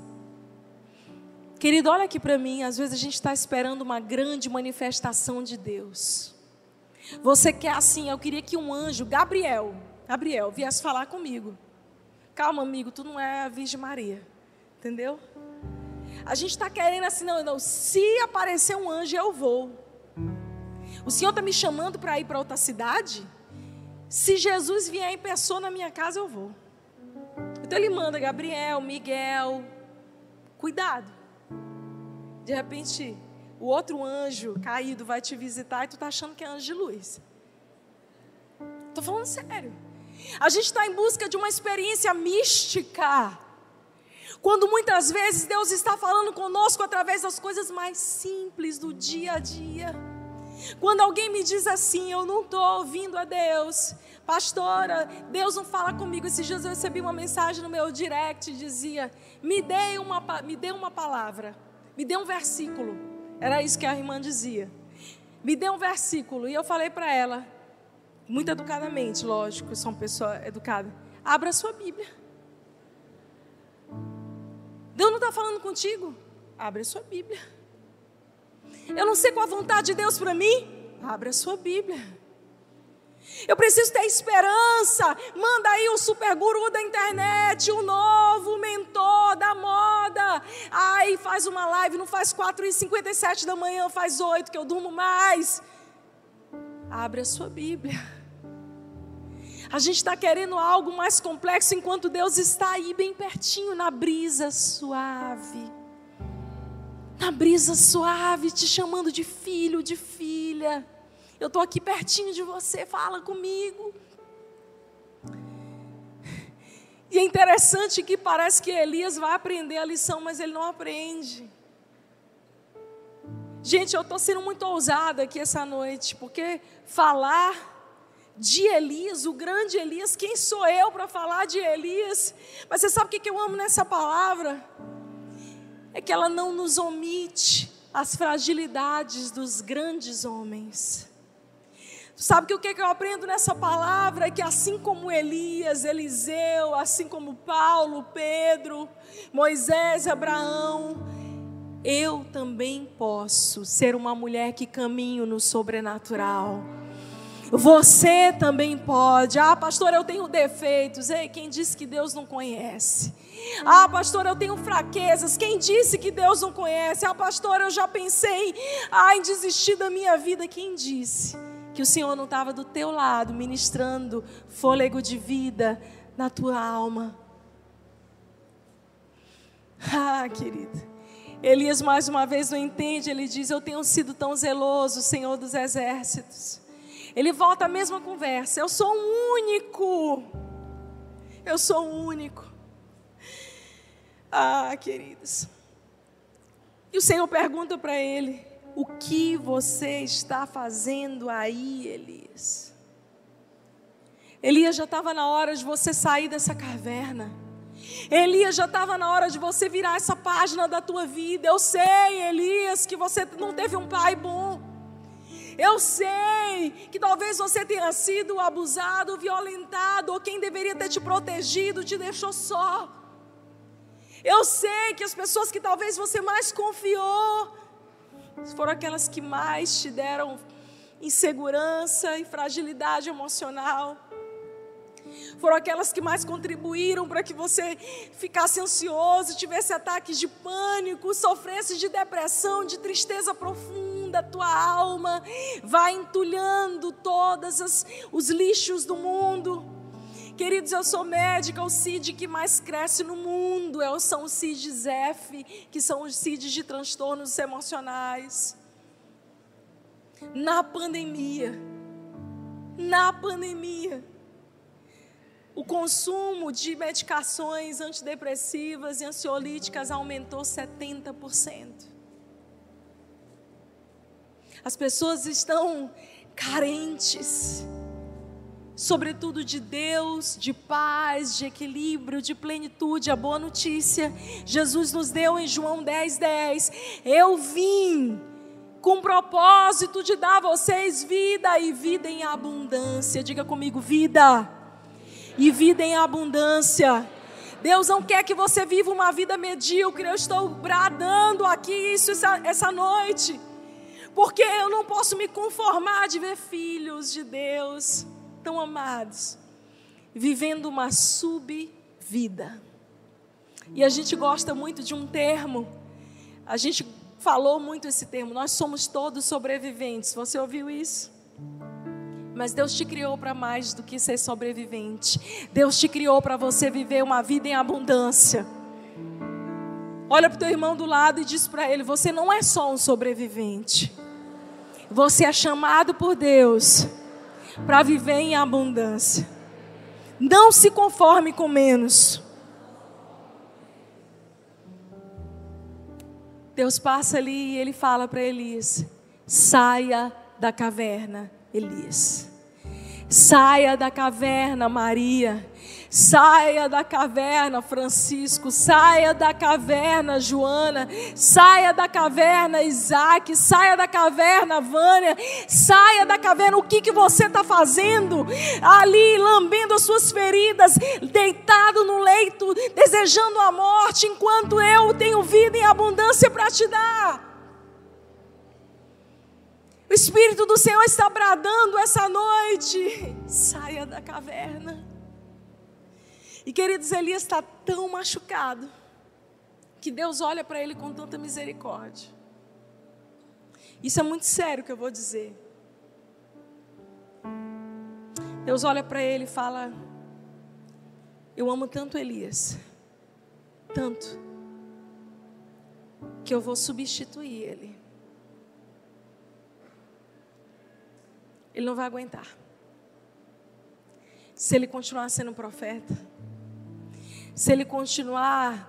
Querido, olha aqui para mim, às vezes a gente está esperando uma grande manifestação de Deus. Você quer assim, eu queria que um anjo, Gabriel, Gabriel, viesse falar comigo. Calma, amigo, tu não é a Virgem Maria. Entendeu? A gente está querendo assim, não, não. Se aparecer um anjo, eu vou. O Senhor está me chamando para ir para outra cidade? Se Jesus vier em pessoa na minha casa, eu vou. Então ele manda Gabriel, Miguel. Cuidado. De repente, o outro anjo caído vai te visitar e tu está achando que é anjo de luz. Estou falando sério. A gente está em busca de uma experiência mística. Quando muitas vezes Deus está falando conosco através das coisas mais simples do dia a dia. Quando alguém me diz assim, eu não estou ouvindo a Deus, pastora, Deus não fala comigo. Esses dias eu recebi uma mensagem no meu direct, dizia: me dê uma, me dê uma palavra, me dê um versículo. Era isso que a irmã dizia. Me dê um versículo. E eu falei para ela, muito educadamente, lógico, eu sou uma pessoa educada. Abra a sua Bíblia. Deus não está falando contigo? Abre a sua Bíblia. Eu não sei qual a vontade de Deus para mim? Abre a sua Bíblia. Eu preciso ter esperança. Manda aí o super guru da internet, o novo mentor da moda. Aí faz uma live, não faz 4 e 57 da manhã, faz 8 que eu durmo mais. Abre a sua Bíblia. A gente está querendo algo mais complexo enquanto Deus está aí bem pertinho, na brisa suave. Na brisa suave, te chamando de filho, de filha. Eu estou aqui pertinho de você, fala comigo. E é interessante que parece que Elias vai aprender a lição, mas ele não aprende. Gente, eu estou sendo muito ousada aqui essa noite, porque falar de Elias, o grande Elias. Quem sou eu para falar de Elias? Mas você sabe o que eu amo nessa palavra? É que ela não nos omite as fragilidades dos grandes homens. Sabe o que eu aprendo nessa palavra? É que assim como Elias, Eliseu, assim como Paulo, Pedro, Moisés, Abraão, eu também posso ser uma mulher que caminho no sobrenatural você também pode. Ah, pastor, eu tenho defeitos. Ei, quem disse que Deus não conhece? Ah, pastor, eu tenho fraquezas. Quem disse que Deus não conhece? Ah, pastor, eu já pensei ah, em desistir da minha vida. Quem disse que o Senhor não estava do teu lado, ministrando fôlego de vida na tua alma? Ah, querida. Elias mais uma vez não entende, ele diz: Eu tenho sido tão zeloso, Senhor dos exércitos. Ele volta a mesma conversa. Eu sou um único. Eu sou um único. Ah, queridos. E o Senhor pergunta para ele: O que você está fazendo aí, Elias? Elias já estava na hora de você sair dessa caverna. Elias já estava na hora de você virar essa página da tua vida. Eu sei, Elias, que você não teve um pai bom. Eu sei que talvez você tenha sido abusado, violentado, ou quem deveria ter te protegido te deixou só. Eu sei que as pessoas que talvez você mais confiou foram aquelas que mais te deram insegurança e fragilidade emocional. Foram aquelas que mais contribuíram para que você ficasse ansioso, tivesse ataques de pânico, sofresse de depressão, de tristeza profunda da tua alma, vai entulhando todos os lixos do mundo. Queridos, eu sou médica, o CID que mais cresce no mundo é são os CIDs F, que são os CIDs de transtornos emocionais. Na pandemia, na pandemia, o consumo de medicações antidepressivas e ansiolíticas aumentou 70%. As pessoas estão carentes, sobretudo de Deus, de paz, de equilíbrio, de plenitude, a boa notícia. Jesus nos deu em João 10, 10. Eu vim com o propósito de dar a vocês vida e vida em abundância. Diga comigo, vida e vida em abundância. Deus não quer que você viva uma vida medíocre. Eu estou bradando aqui isso essa, essa noite. Porque eu não posso me conformar de ver filhos de Deus tão amados, vivendo uma subvida. E a gente gosta muito de um termo, a gente falou muito esse termo, nós somos todos sobreviventes. Você ouviu isso? Mas Deus te criou para mais do que ser sobrevivente. Deus te criou para você viver uma vida em abundância. Olha para o teu irmão do lado e diz para ele: Você não é só um sobrevivente. Você é chamado por Deus para viver em abundância. Não se conforme com menos. Deus passa ali e ele fala para Elias: saia da caverna, Elias. Saia da caverna, Maria. Saia da caverna, Francisco. Saia da caverna, Joana. Saia da caverna, Isaac. Saia da caverna, Vânia. Saia da caverna. O que, que você está fazendo? Ali, lambendo as suas feridas, deitado no leito, desejando a morte, enquanto eu tenho vida em abundância para te dar. O Espírito do Senhor está bradando essa noite. Saia da caverna. E queridos, Elias está tão machucado que Deus olha para ele com tanta misericórdia. Isso é muito sério que eu vou dizer. Deus olha para ele e fala: Eu amo tanto Elias, tanto, que eu vou substituir ele. ele não vai aguentar. Se ele continuar sendo profeta, se ele continuar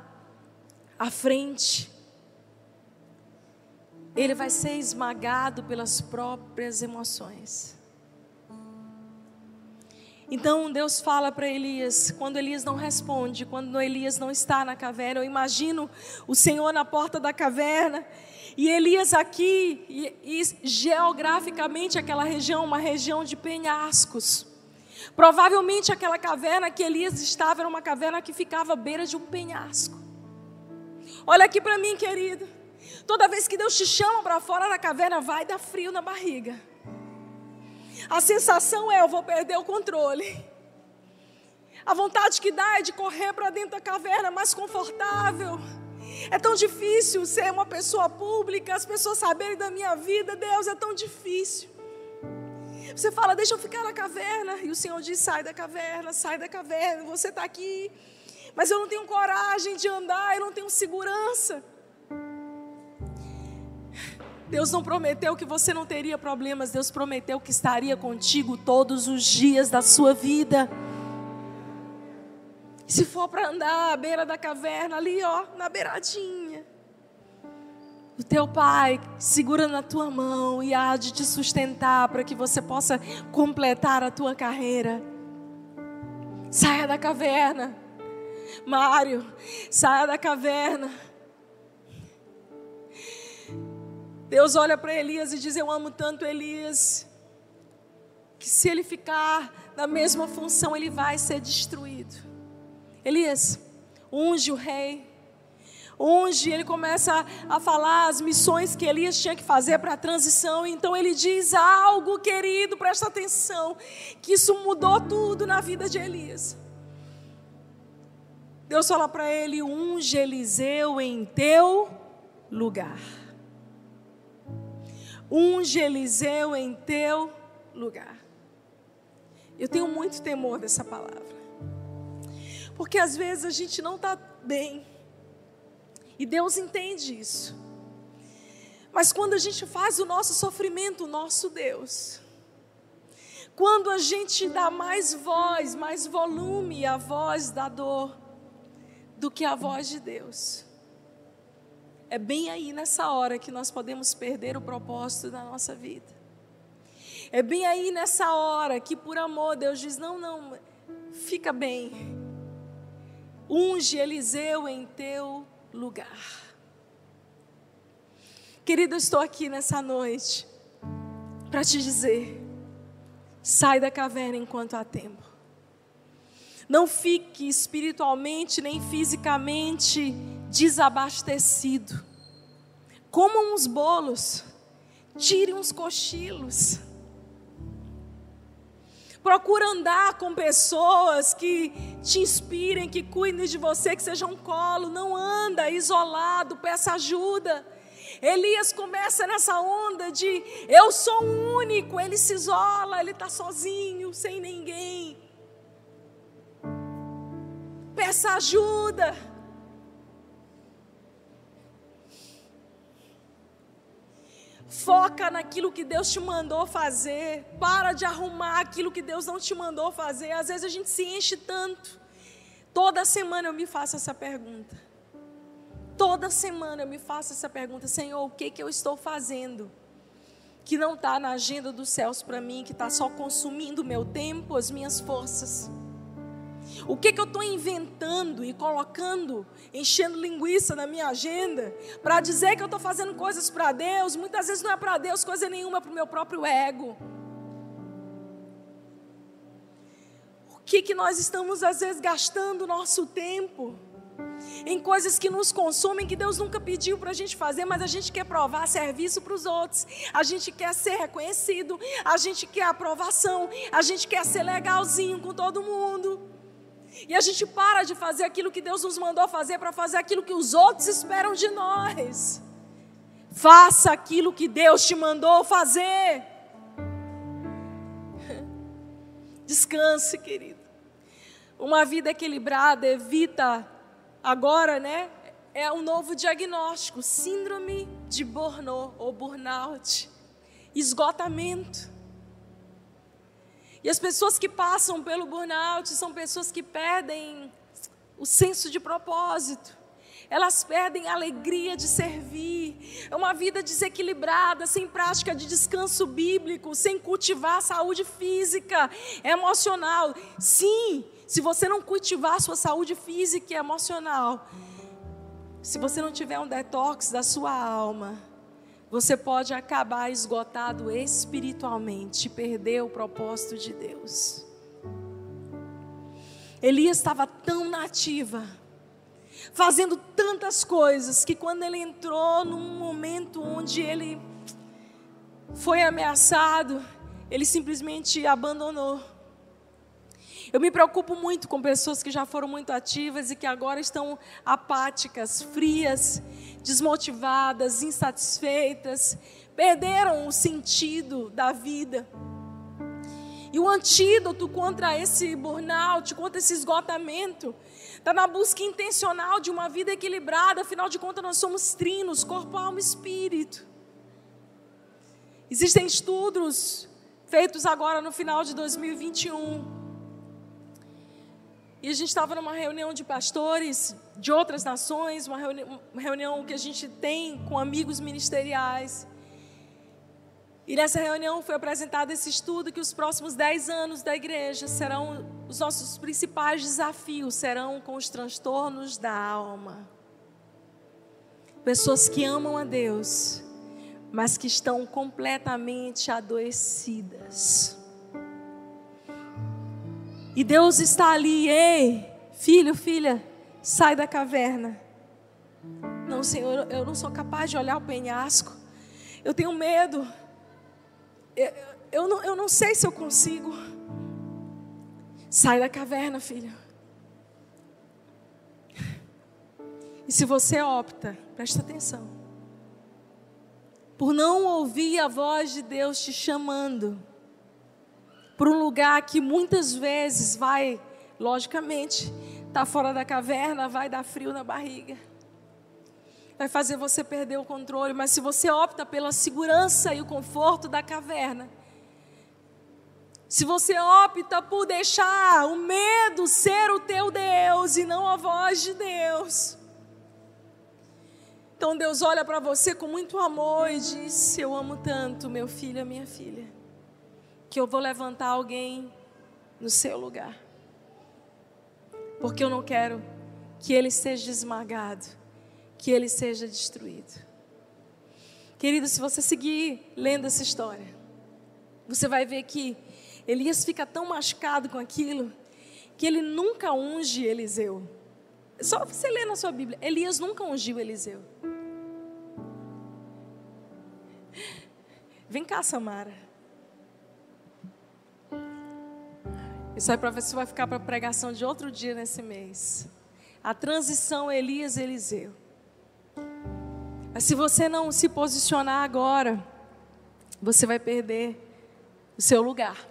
à frente, ele vai ser esmagado pelas próprias emoções. Então Deus fala para Elias, quando Elias não responde, quando Elias não está na caverna, eu imagino o Senhor na porta da caverna, e Elias aqui, e, e geograficamente aquela região, uma região de penhascos. Provavelmente aquela caverna que Elias estava era uma caverna que ficava à beira de um penhasco. Olha aqui para mim, querido. Toda vez que Deus te chama para fora da caverna, vai dar frio na barriga. A sensação é: eu vou perder o controle. A vontade que dá é de correr para dentro da caverna mais confortável. É tão difícil ser uma pessoa pública, as pessoas saberem da minha vida. Deus, é tão difícil. Você fala, deixa eu ficar na caverna. E o Senhor diz: sai da caverna, sai da caverna. Você está aqui. Mas eu não tenho coragem de andar, eu não tenho segurança. Deus não prometeu que você não teria problemas, Deus prometeu que estaria contigo todos os dias da sua vida. Se for para andar à beira da caverna, ali, ó, na beiradinha, o teu pai segura na tua mão e há de te sustentar para que você possa completar a tua carreira. Saia da caverna, Mário, saia da caverna. Deus olha para Elias e diz: Eu amo tanto Elias, que se ele ficar na mesma função, ele vai ser destruído. Elias, unge o rei, unge, ele começa a falar as missões que Elias tinha que fazer para a transição. Então ele diz algo, querido, presta atenção, que isso mudou tudo na vida de Elias. Deus fala para ele: unge Eliseu em teu lugar unge Eliseu em teu lugar. Eu tenho muito temor dessa palavra. Porque às vezes a gente não está bem. E Deus entende isso. Mas quando a gente faz o nosso sofrimento o nosso Deus, quando a gente dá mais voz, mais volume à voz da dor do que à voz de Deus, é bem aí nessa hora que nós podemos perder o propósito da nossa vida. É bem aí nessa hora que, por amor, Deus diz: não, não, fica bem. Unge Eliseu em teu lugar. Querido, estou aqui nessa noite para te dizer: sai da caverna enquanto há tempo. Não fique espiritualmente nem fisicamente desabastecido. Coma uns bolos, tire uns cochilos. Procura andar com pessoas que te inspirem, que cuidem de você, que sejam um colo. Não anda isolado, peça ajuda. Elias começa nessa onda de eu sou único, ele se isola, ele está sozinho, sem ninguém. Peça ajuda. Foca naquilo que Deus te mandou fazer. Para de arrumar aquilo que Deus não te mandou fazer. Às vezes a gente se enche tanto. Toda semana eu me faço essa pergunta. Toda semana eu me faço essa pergunta: Senhor, o que, que eu estou fazendo? Que não está na agenda dos céus para mim, que está só consumindo o meu tempo, as minhas forças. O que, que eu estou inventando e colocando, enchendo linguiça na minha agenda, para dizer que eu estou fazendo coisas para Deus, muitas vezes não é para Deus coisa nenhuma, é para o meu próprio ego. O que, que nós estamos, às vezes, gastando nosso tempo? em coisas que nos consomem, que Deus nunca pediu para a gente fazer, mas a gente quer provar serviço para os outros, a gente quer ser reconhecido, a gente quer aprovação, a gente quer ser legalzinho com todo mundo. E a gente para de fazer aquilo que Deus nos mandou fazer para fazer aquilo que os outros esperam de nós. Faça aquilo que Deus te mandou fazer. Descanse, querido. Uma vida equilibrada evita agora, né, é um novo diagnóstico: síndrome de burnout ou burnout, esgotamento. E as pessoas que passam pelo burnout são pessoas que perdem o senso de propósito. Elas perdem a alegria de servir. É uma vida desequilibrada, sem prática de descanso bíblico, sem cultivar a saúde física, emocional. Sim, se você não cultivar a sua saúde física e emocional, se você não tiver um detox da sua alma, você pode acabar esgotado espiritualmente, perder o propósito de Deus. Elias estava tão nativa, fazendo tantas coisas, que quando ele entrou num momento onde ele foi ameaçado, ele simplesmente abandonou. Eu me preocupo muito com pessoas que já foram muito ativas e que agora estão apáticas, frias, desmotivadas, insatisfeitas, perderam o sentido da vida. E o antídoto contra esse burnout, contra esse esgotamento, está na busca intencional de uma vida equilibrada. Afinal de contas, nós somos trinos corpo, alma e espírito. Existem estudos feitos agora no final de 2021 e a gente estava numa reunião de pastores de outras nações, uma reunião, que a gente tem com amigos ministeriais. E nessa reunião foi apresentado esse estudo que os próximos dez anos da igreja serão os nossos principais desafios serão com os transtornos da alma. Pessoas que amam a Deus, mas que estão completamente adoecidas. E Deus está ali, ei, filho, filha, sai da caverna. Não, Senhor, eu não sou capaz de olhar o penhasco. Eu tenho medo. Eu, eu, não, eu não sei se eu consigo. Sai da caverna, filho. [laughs] E se você opta, presta atenção, por não ouvir a voz de Deus te chamando, para um lugar que muitas vezes vai, logicamente, tá fora da caverna, vai dar frio na barriga. Vai fazer você perder o controle, mas se você opta pela segurança e o conforto da caverna, se você opta por deixar o medo ser o teu Deus e não a voz de Deus, então Deus olha para você com muito amor e diz: Eu amo tanto, meu filho, minha filha. Que eu vou levantar alguém no seu lugar. Porque eu não quero que ele seja esmagado, que ele seja destruído. Querido, se você seguir lendo essa história, você vai ver que Elias fica tão machucado com aquilo que ele nunca unge Eliseu. Só você ler na sua Bíblia, Elias nunca ungiu Eliseu. Vem cá, Samara. Isso aí se vai ficar para pregação de outro dia nesse mês. A transição Elias-Eliseu. Mas se você não se posicionar agora, você vai perder o seu lugar.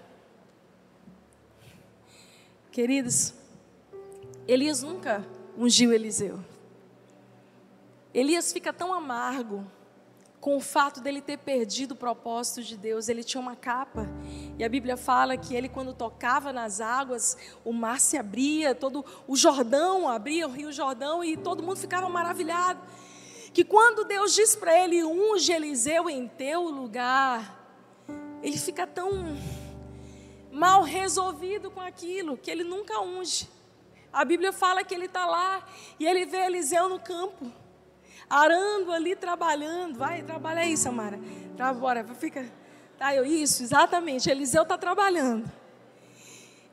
Queridos, Elias nunca ungiu Eliseu. Elias fica tão amargo com o fato dele ter perdido o propósito de Deus. Ele tinha uma capa e a Bíblia fala que ele, quando tocava nas águas, o mar se abria, todo o Jordão abria, o Rio Jordão, e todo mundo ficava maravilhado. Que quando Deus diz para ele, unge Eliseu em teu lugar, ele fica tão mal resolvido com aquilo que ele nunca unge. A Bíblia fala que ele está lá e ele vê Eliseu no campo arando ali, trabalhando. Vai, trabalha aí, Samara. Tá, bora, fica. Tá, eu, isso, exatamente. Eliseu está trabalhando.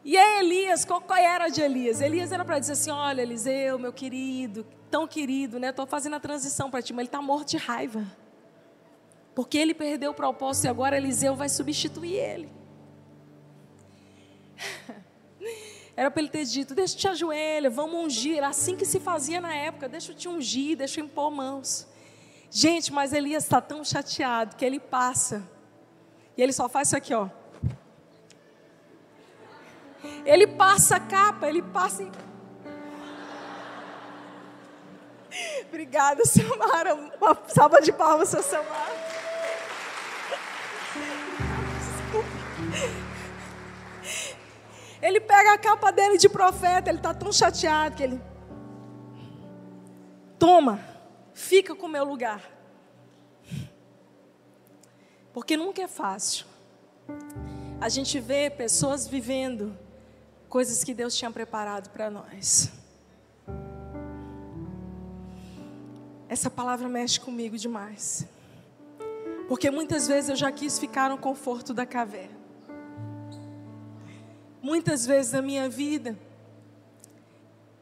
E aí, Elias, qual, qual era de Elias? Elias era para dizer assim: olha, Eliseu, meu querido, tão querido, né? Estou fazendo a transição para ti, mas ele está morto de raiva. Porque ele perdeu o propósito e agora Eliseu vai substituir ele. Era para ele ter dito: Deixa eu te ajoelhar, vamos ungir. Era assim que se fazia na época: Deixa eu te ungir, deixa eu impor mãos. Gente, mas Elias está tão chateado que ele passa. E ele só faz isso aqui, ó. Ele passa a capa, ele passa. Em... [laughs] Obrigada, Samara. Uma salva de palmas, Samara. [laughs] Desculpa. Ele pega a capa dele de profeta, ele está tão chateado que ele. Toma, fica com o meu lugar. Porque nunca é fácil. A gente vê pessoas vivendo coisas que Deus tinha preparado para nós. Essa palavra mexe comigo demais. Porque muitas vezes eu já quis ficar no conforto da caverna. Muitas vezes na minha vida,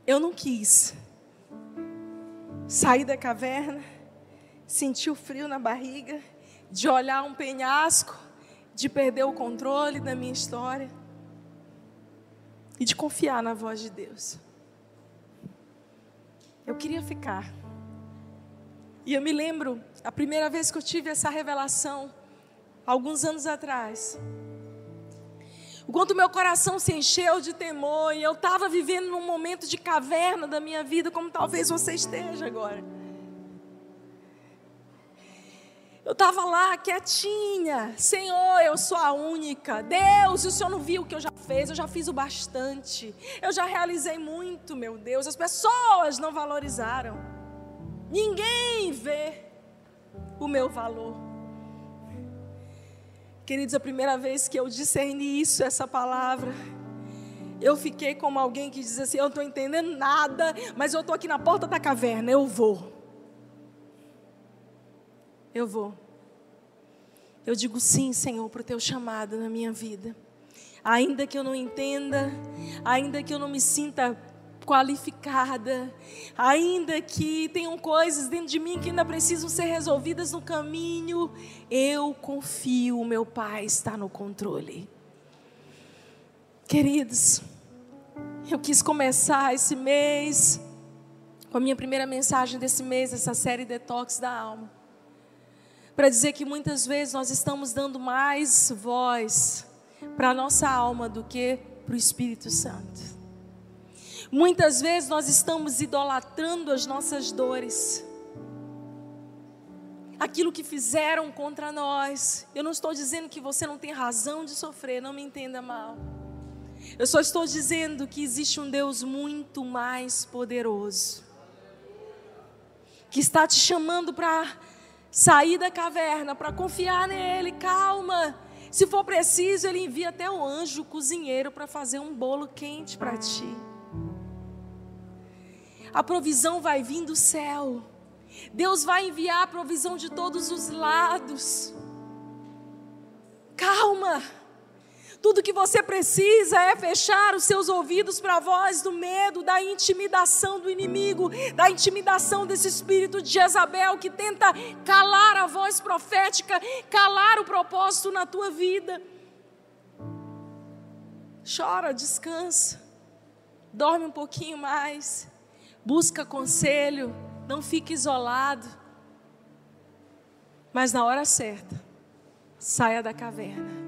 eu não quis sair da caverna, sentir o frio na barriga, de olhar um penhasco, de perder o controle da minha história e de confiar na voz de Deus. Eu queria ficar. E eu me lembro, a primeira vez que eu tive essa revelação, alguns anos atrás, o quanto meu coração se encheu de temor e eu estava vivendo num momento de caverna da minha vida, como talvez você esteja agora. Eu estava lá quietinha, Senhor, eu sou a única. Deus, o Senhor não viu o que eu já fiz, eu já fiz o bastante. Eu já realizei muito, meu Deus. As pessoas não valorizaram. Ninguém vê o meu valor. Queridos, a primeira vez que eu discerni isso, essa palavra, eu fiquei como alguém que diz assim: Eu não estou entendendo nada, mas eu estou aqui na porta da caverna, eu vou. Eu vou. Eu digo sim, Senhor, para o teu chamado na minha vida. Ainda que eu não entenda, ainda que eu não me sinta qualificada, ainda que tenham coisas dentro de mim que ainda precisam ser resolvidas no caminho, eu confio, meu Pai está no controle. Queridos, eu quis começar esse mês com a minha primeira mensagem desse mês, essa série Detox da Alma, para dizer que muitas vezes nós estamos dando mais voz para a nossa alma do que para o Espírito Santo. Muitas vezes nós estamos idolatrando as nossas dores. Aquilo que fizeram contra nós. Eu não estou dizendo que você não tem razão de sofrer, não me entenda mal. Eu só estou dizendo que existe um Deus muito mais poderoso. Que está te chamando para sair da caverna, para confiar nele. Calma. Se for preciso, ele envia até o anjo o cozinheiro para fazer um bolo quente para ti. A provisão vai vir do céu. Deus vai enviar a provisão de todos os lados. Calma. Tudo que você precisa é fechar os seus ouvidos para a voz do medo, da intimidação do inimigo, da intimidação desse espírito de Jezabel que tenta calar a voz profética, calar o propósito na tua vida. Chora, descansa, dorme um pouquinho mais, busca conselho, não fique isolado. Mas na hora certa, saia da caverna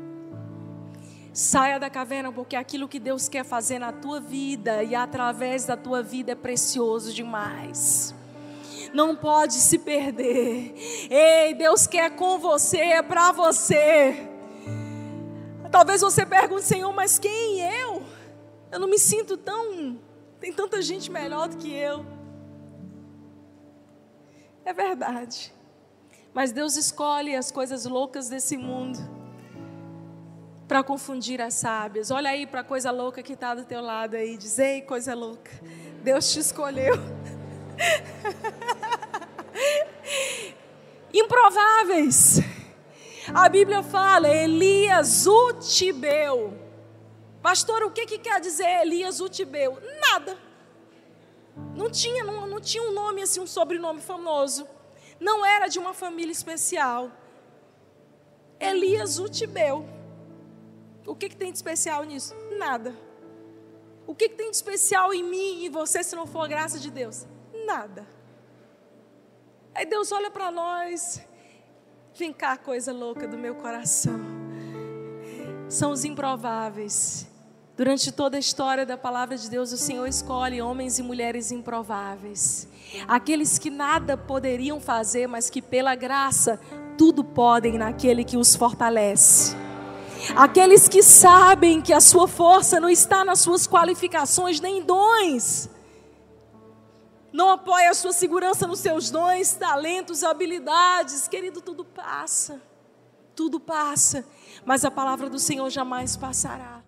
Saia da caverna, porque aquilo que Deus quer fazer na tua vida e através da tua vida é precioso demais. Não pode se perder. Ei, Deus quer com você, é para você. Talvez você pergunte, Senhor, mas quem eu? Eu não me sinto tão. Tem tanta gente melhor do que eu. É verdade. Mas Deus escolhe as coisas loucas desse mundo para confundir as sábias. Olha aí para a coisa louca que está do teu lado aí. Diz, ei, coisa louca. Deus te escolheu. [laughs] Improváveis. A Bíblia fala, Elias Utibeu. Pastor, o que, que quer dizer Elias Utibeu? Nada. Não tinha, não, não tinha um nome assim, um sobrenome famoso. Não era de uma família especial. Elias Utibeu. O que, que tem de especial nisso? Nada. O que, que tem de especial em mim e em você se não for graça de Deus? Nada. Aí Deus olha para nós. Vem cá, coisa louca do meu coração. São os improváveis. Durante toda a história da palavra de Deus, o Senhor escolhe homens e mulheres improváveis. Aqueles que nada poderiam fazer, mas que pela graça tudo podem naquele que os fortalece. Aqueles que sabem que a sua força não está nas suas qualificações nem dons. Não apoia a sua segurança nos seus dons, talentos, habilidades. Querido, tudo passa. Tudo passa. Mas a palavra do Senhor jamais passará.